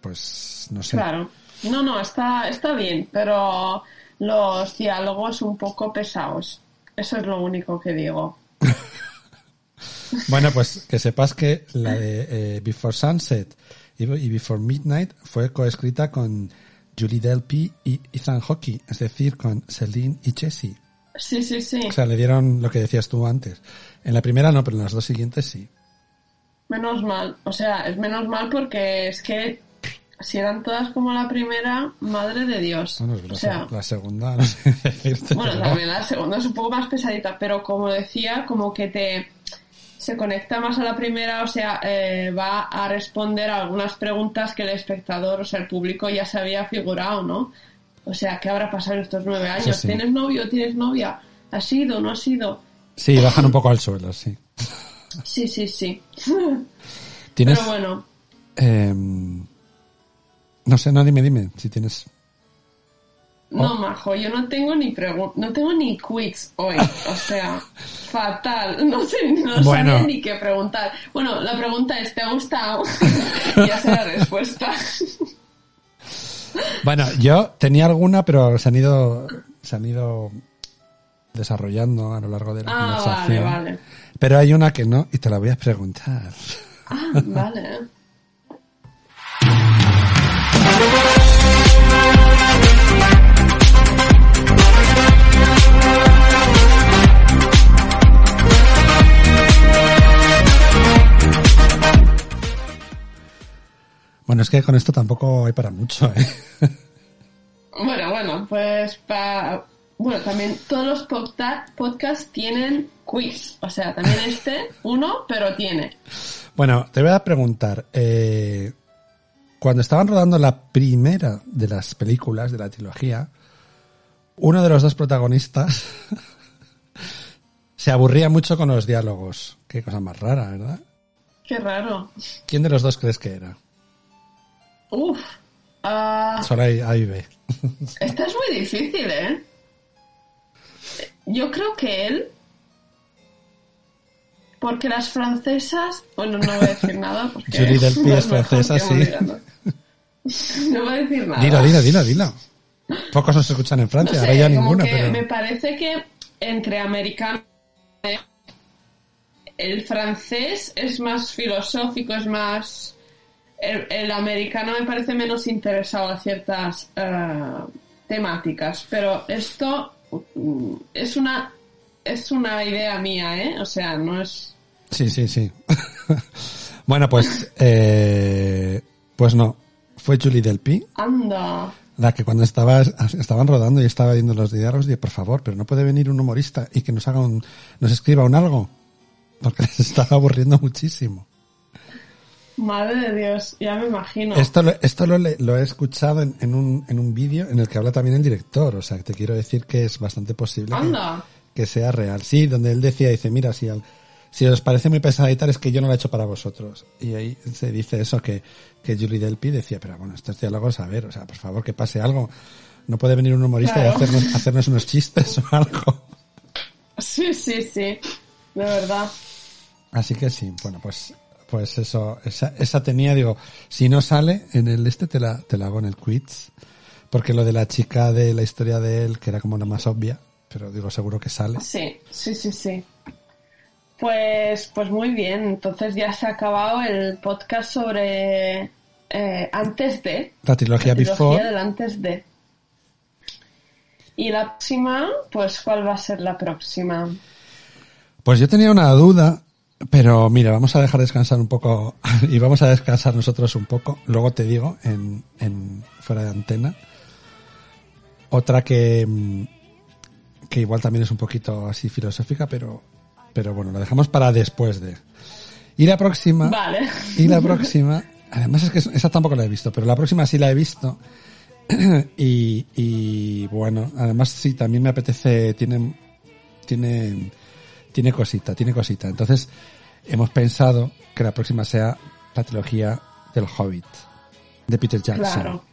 [SPEAKER 2] Pues, no sé.
[SPEAKER 1] Claro. No, no, está, está bien, pero los diálogos un poco pesados. Eso es lo único que digo.
[SPEAKER 2] Bueno, pues que sepas que la de eh, Before Sunset y Before Midnight fue coescrita con Julie Delpy y Ethan Hawke, es decir, con Celine y Jessie.
[SPEAKER 1] Sí, sí, sí.
[SPEAKER 2] O sea, le dieron lo que decías tú antes. En la primera no, pero en las dos siguientes sí.
[SPEAKER 1] Menos mal. O sea, es menos mal porque es que si eran todas como la primera, madre de Dios.
[SPEAKER 2] Bueno,
[SPEAKER 1] o sea,
[SPEAKER 2] la segunda, no sé decirte.
[SPEAKER 1] bueno, también la segunda es un poco más pesadita, pero como decía, como que te se conecta más a la primera, o sea, eh, va a responder a algunas preguntas que el espectador, o sea, el público ya se había figurado, ¿no? O sea, ¿qué habrá pasado en estos nueve años?
[SPEAKER 2] sí.
[SPEAKER 1] ¿Tienes novio? ¿Tienes novia? ¿Has sido? ¿No has sido?
[SPEAKER 2] Sí, bajan un poco al suelo, sí.
[SPEAKER 1] Sí, sí, sí.
[SPEAKER 2] Tienes...
[SPEAKER 1] Pero bueno,
[SPEAKER 2] em, no sé, no, dime, dime, si tienes...
[SPEAKER 1] No,
[SPEAKER 2] Oh.
[SPEAKER 1] majo, yo no tengo ni no tengo ni quiz hoy, o sea, fatal, no sé, no
[SPEAKER 2] Bueno.
[SPEAKER 1] sabía ni qué preguntar. Bueno, la pregunta es, ¿te ha gustado? ya sé la respuesta.
[SPEAKER 2] Bueno, yo tenía alguna, pero se han ido, se han ido desarrollando a lo largo de la
[SPEAKER 1] ah, vale,
[SPEAKER 2] conversación.
[SPEAKER 1] vale.
[SPEAKER 2] Pero hay una que no, y te la voy a preguntar.
[SPEAKER 1] Ah, vale.
[SPEAKER 2] Bueno, es que con esto tampoco hay para mucho, ¿eh?
[SPEAKER 1] Bueno, bueno, pues pa... Bueno, también todos los podca- podcasts tienen quiz. O sea, también este, uno, pero tiene.
[SPEAKER 2] Bueno, te voy a preguntar, eh, cuando estaban rodando la primera de las películas de la trilogía, uno de los dos protagonistas se aburría mucho con los diálogos. Qué cosa más rara, ¿verdad?
[SPEAKER 1] Qué raro.
[SPEAKER 2] ¿Quién de los dos crees que era?
[SPEAKER 1] Uf. Ah,
[SPEAKER 2] Solo hay A y B.
[SPEAKER 1] Esta es muy difícil, ¿eh? Yo creo que él. Porque las francesas. Bueno, no voy a decir nada. Porque
[SPEAKER 2] Julie Delpy es
[SPEAKER 1] mejor
[SPEAKER 2] francesa, sí.
[SPEAKER 1] No voy a decir nada.
[SPEAKER 2] Dilo, dilo, dilo, dilo. Pocos nos escuchan en
[SPEAKER 1] No
[SPEAKER 2] Francia,
[SPEAKER 1] sé,
[SPEAKER 2] ahora ya
[SPEAKER 1] que
[SPEAKER 2] pero...
[SPEAKER 1] me parece que entre americano. El francés es más filosófico, es más. El, el americano me parece menos interesado a ciertas eh, temáticas, pero esto mm, es una es una idea mía, ¿eh? O sea, no es
[SPEAKER 2] Sí, sí, sí. bueno, pues... Eh, pues no. Fue Julie Delpy,
[SPEAKER 1] anda.
[SPEAKER 2] la que cuando estaba, estaban rodando y estaba viendo los diálogos, dije, por favor, pero no puede venir un humorista y que nos haga un... nos escriba un algo. Porque les estaba aburriendo muchísimo.
[SPEAKER 1] Madre de Dios, ya me imagino.
[SPEAKER 2] Esto, lo, esto lo, he escuchado en, en un, en un vídeo en el que habla también el director. O sea, que te quiero decir que es bastante posible que,
[SPEAKER 1] Anda.
[SPEAKER 2] que sea real. Sí, donde él decía, dice, mira, si, al- si os parece muy pesada y tal, es que yo no la he hecho para vosotros. Y ahí se dice eso, que, que Julie Delpy decía, pero bueno, estos diálogos, a ver, o sea, por favor, que pase algo. No puede venir un humorista y hacernos, hacernos unos chistes o algo.
[SPEAKER 1] Sí, sí, sí. De verdad.
[SPEAKER 2] Así que sí, bueno, pues, pues eso, esa, esa tenía, digo, si no sale en el este te la, te la hago en el quiz, porque lo de la chica de la historia de él, que era como la más obvia, pero digo, seguro que sale.
[SPEAKER 1] Sí, sí, sí, sí. Pues, pues muy bien. Entonces ya se ha acabado el podcast sobre eh, antes de.
[SPEAKER 2] La trilogía
[SPEAKER 1] La trilogía
[SPEAKER 2] Before,
[SPEAKER 1] del antes de. Y la próxima, pues ¿cuál va a ser la próxima?
[SPEAKER 2] pues yo tenía una duda, pero mira, vamos a dejar descansar un poco, y vamos a descansar nosotros un poco, luego te digo, en, en fuera de antena. Otra que, mm, que igual también es un poquito así filosófica, pero, pero bueno, la dejamos para después de. Y la próxima,
[SPEAKER 1] Vale.
[SPEAKER 2] y la próxima, además es que esa tampoco la he visto, pero la próxima sí la he visto. y, y bueno, además sí, también me apetece, tiene, tiene, tiene cosita, tiene cosita. Entonces, hemos pensado que la próxima sea la trilogía del Hobbit, de Peter Jackson.
[SPEAKER 1] Claro.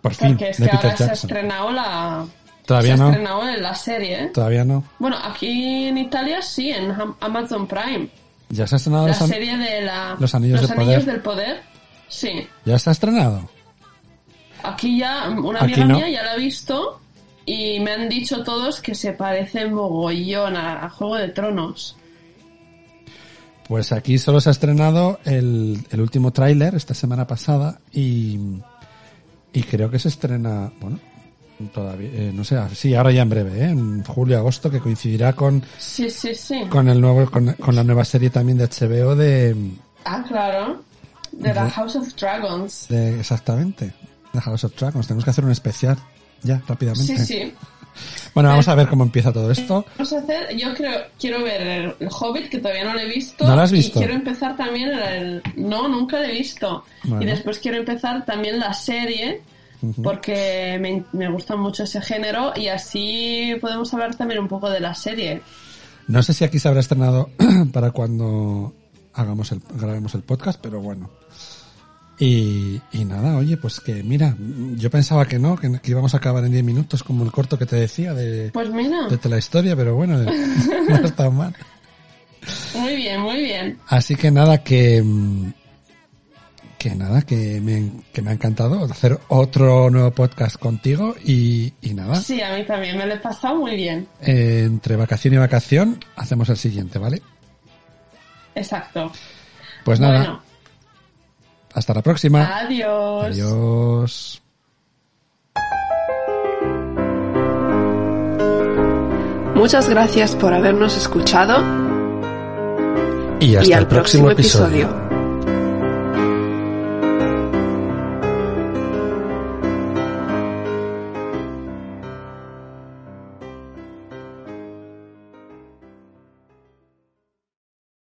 [SPEAKER 2] Por fin,
[SPEAKER 1] Porque es
[SPEAKER 2] de
[SPEAKER 1] que ahora se ha estrenado la.
[SPEAKER 2] Todavía
[SPEAKER 1] se ha estrenado en la serie, ¿eh?
[SPEAKER 2] Todavía no.
[SPEAKER 1] Bueno, aquí en Italia sí, en Am- Amazon Prime.
[SPEAKER 2] Ya se ha estrenado
[SPEAKER 1] La
[SPEAKER 2] los
[SPEAKER 1] serie de la.
[SPEAKER 2] Los Anillos del Poder.
[SPEAKER 1] del Poder. Sí.
[SPEAKER 2] Ya se ha estrenado.
[SPEAKER 1] Aquí ya, una
[SPEAKER 2] Aquí
[SPEAKER 1] amiga
[SPEAKER 2] no.
[SPEAKER 1] mía ya la ha visto y me han dicho todos que se parece mogollón a, a Juego de Tronos.
[SPEAKER 2] Pues aquí solo se ha estrenado el, el último tráiler esta semana pasada y, y creo que se estrena, bueno, todavía, eh, no sé, sí, ahora ya en breve, ¿eh? en julio, agosto, que coincidirá con,
[SPEAKER 1] Sí, sí, sí.
[SPEAKER 2] con el nuevo, con, con la nueva serie también de HBO de,
[SPEAKER 1] Ah, claro. De la House of Dragons.
[SPEAKER 2] de exactamente, de House of Dragons. Tenemos que hacer un especial ya, rápidamente.
[SPEAKER 1] Sí, sí.
[SPEAKER 2] Bueno, vamos a ver cómo empieza todo esto.
[SPEAKER 1] Vamos a hacer, yo creo, quiero ver el, Hobbit, que todavía no lo he visto.
[SPEAKER 2] ¿No lo has visto?
[SPEAKER 1] Y quiero empezar también el... No, nunca lo he visto.
[SPEAKER 2] Bueno.
[SPEAKER 1] Y después quiero empezar también la serie, porque me, me gusta mucho ese género y así podemos hablar también un poco de la serie.
[SPEAKER 2] No sé si aquí se habrá estrenado para cuando hagamos el, grabemos el podcast, pero bueno. Y, y nada, oye, pues que mira, yo pensaba que no, que, que íbamos a acabar en 10 minutos como el corto que te decía de,
[SPEAKER 1] Pues mira,
[SPEAKER 2] de la historia, pero bueno, no está mal.
[SPEAKER 1] muy bien, muy bien.
[SPEAKER 2] Así que nada, que, que nada, que me, que me ha encantado hacer otro nuevo podcast contigo y, y nada,
[SPEAKER 1] Sí, a mí también me lo he pasado muy bien.
[SPEAKER 2] eh, entre vacación y vacación hacemos el siguiente, ¿vale?
[SPEAKER 1] Exacto.
[SPEAKER 2] Pues nada,
[SPEAKER 1] Bueno,
[SPEAKER 2] hasta la próxima.
[SPEAKER 1] adiós.
[SPEAKER 2] Adiós.
[SPEAKER 3] Muchas gracias por habernos escuchado
[SPEAKER 2] Y hasta
[SPEAKER 3] y
[SPEAKER 2] el próximo
[SPEAKER 3] próximo
[SPEAKER 2] episodio.
[SPEAKER 3] episodio.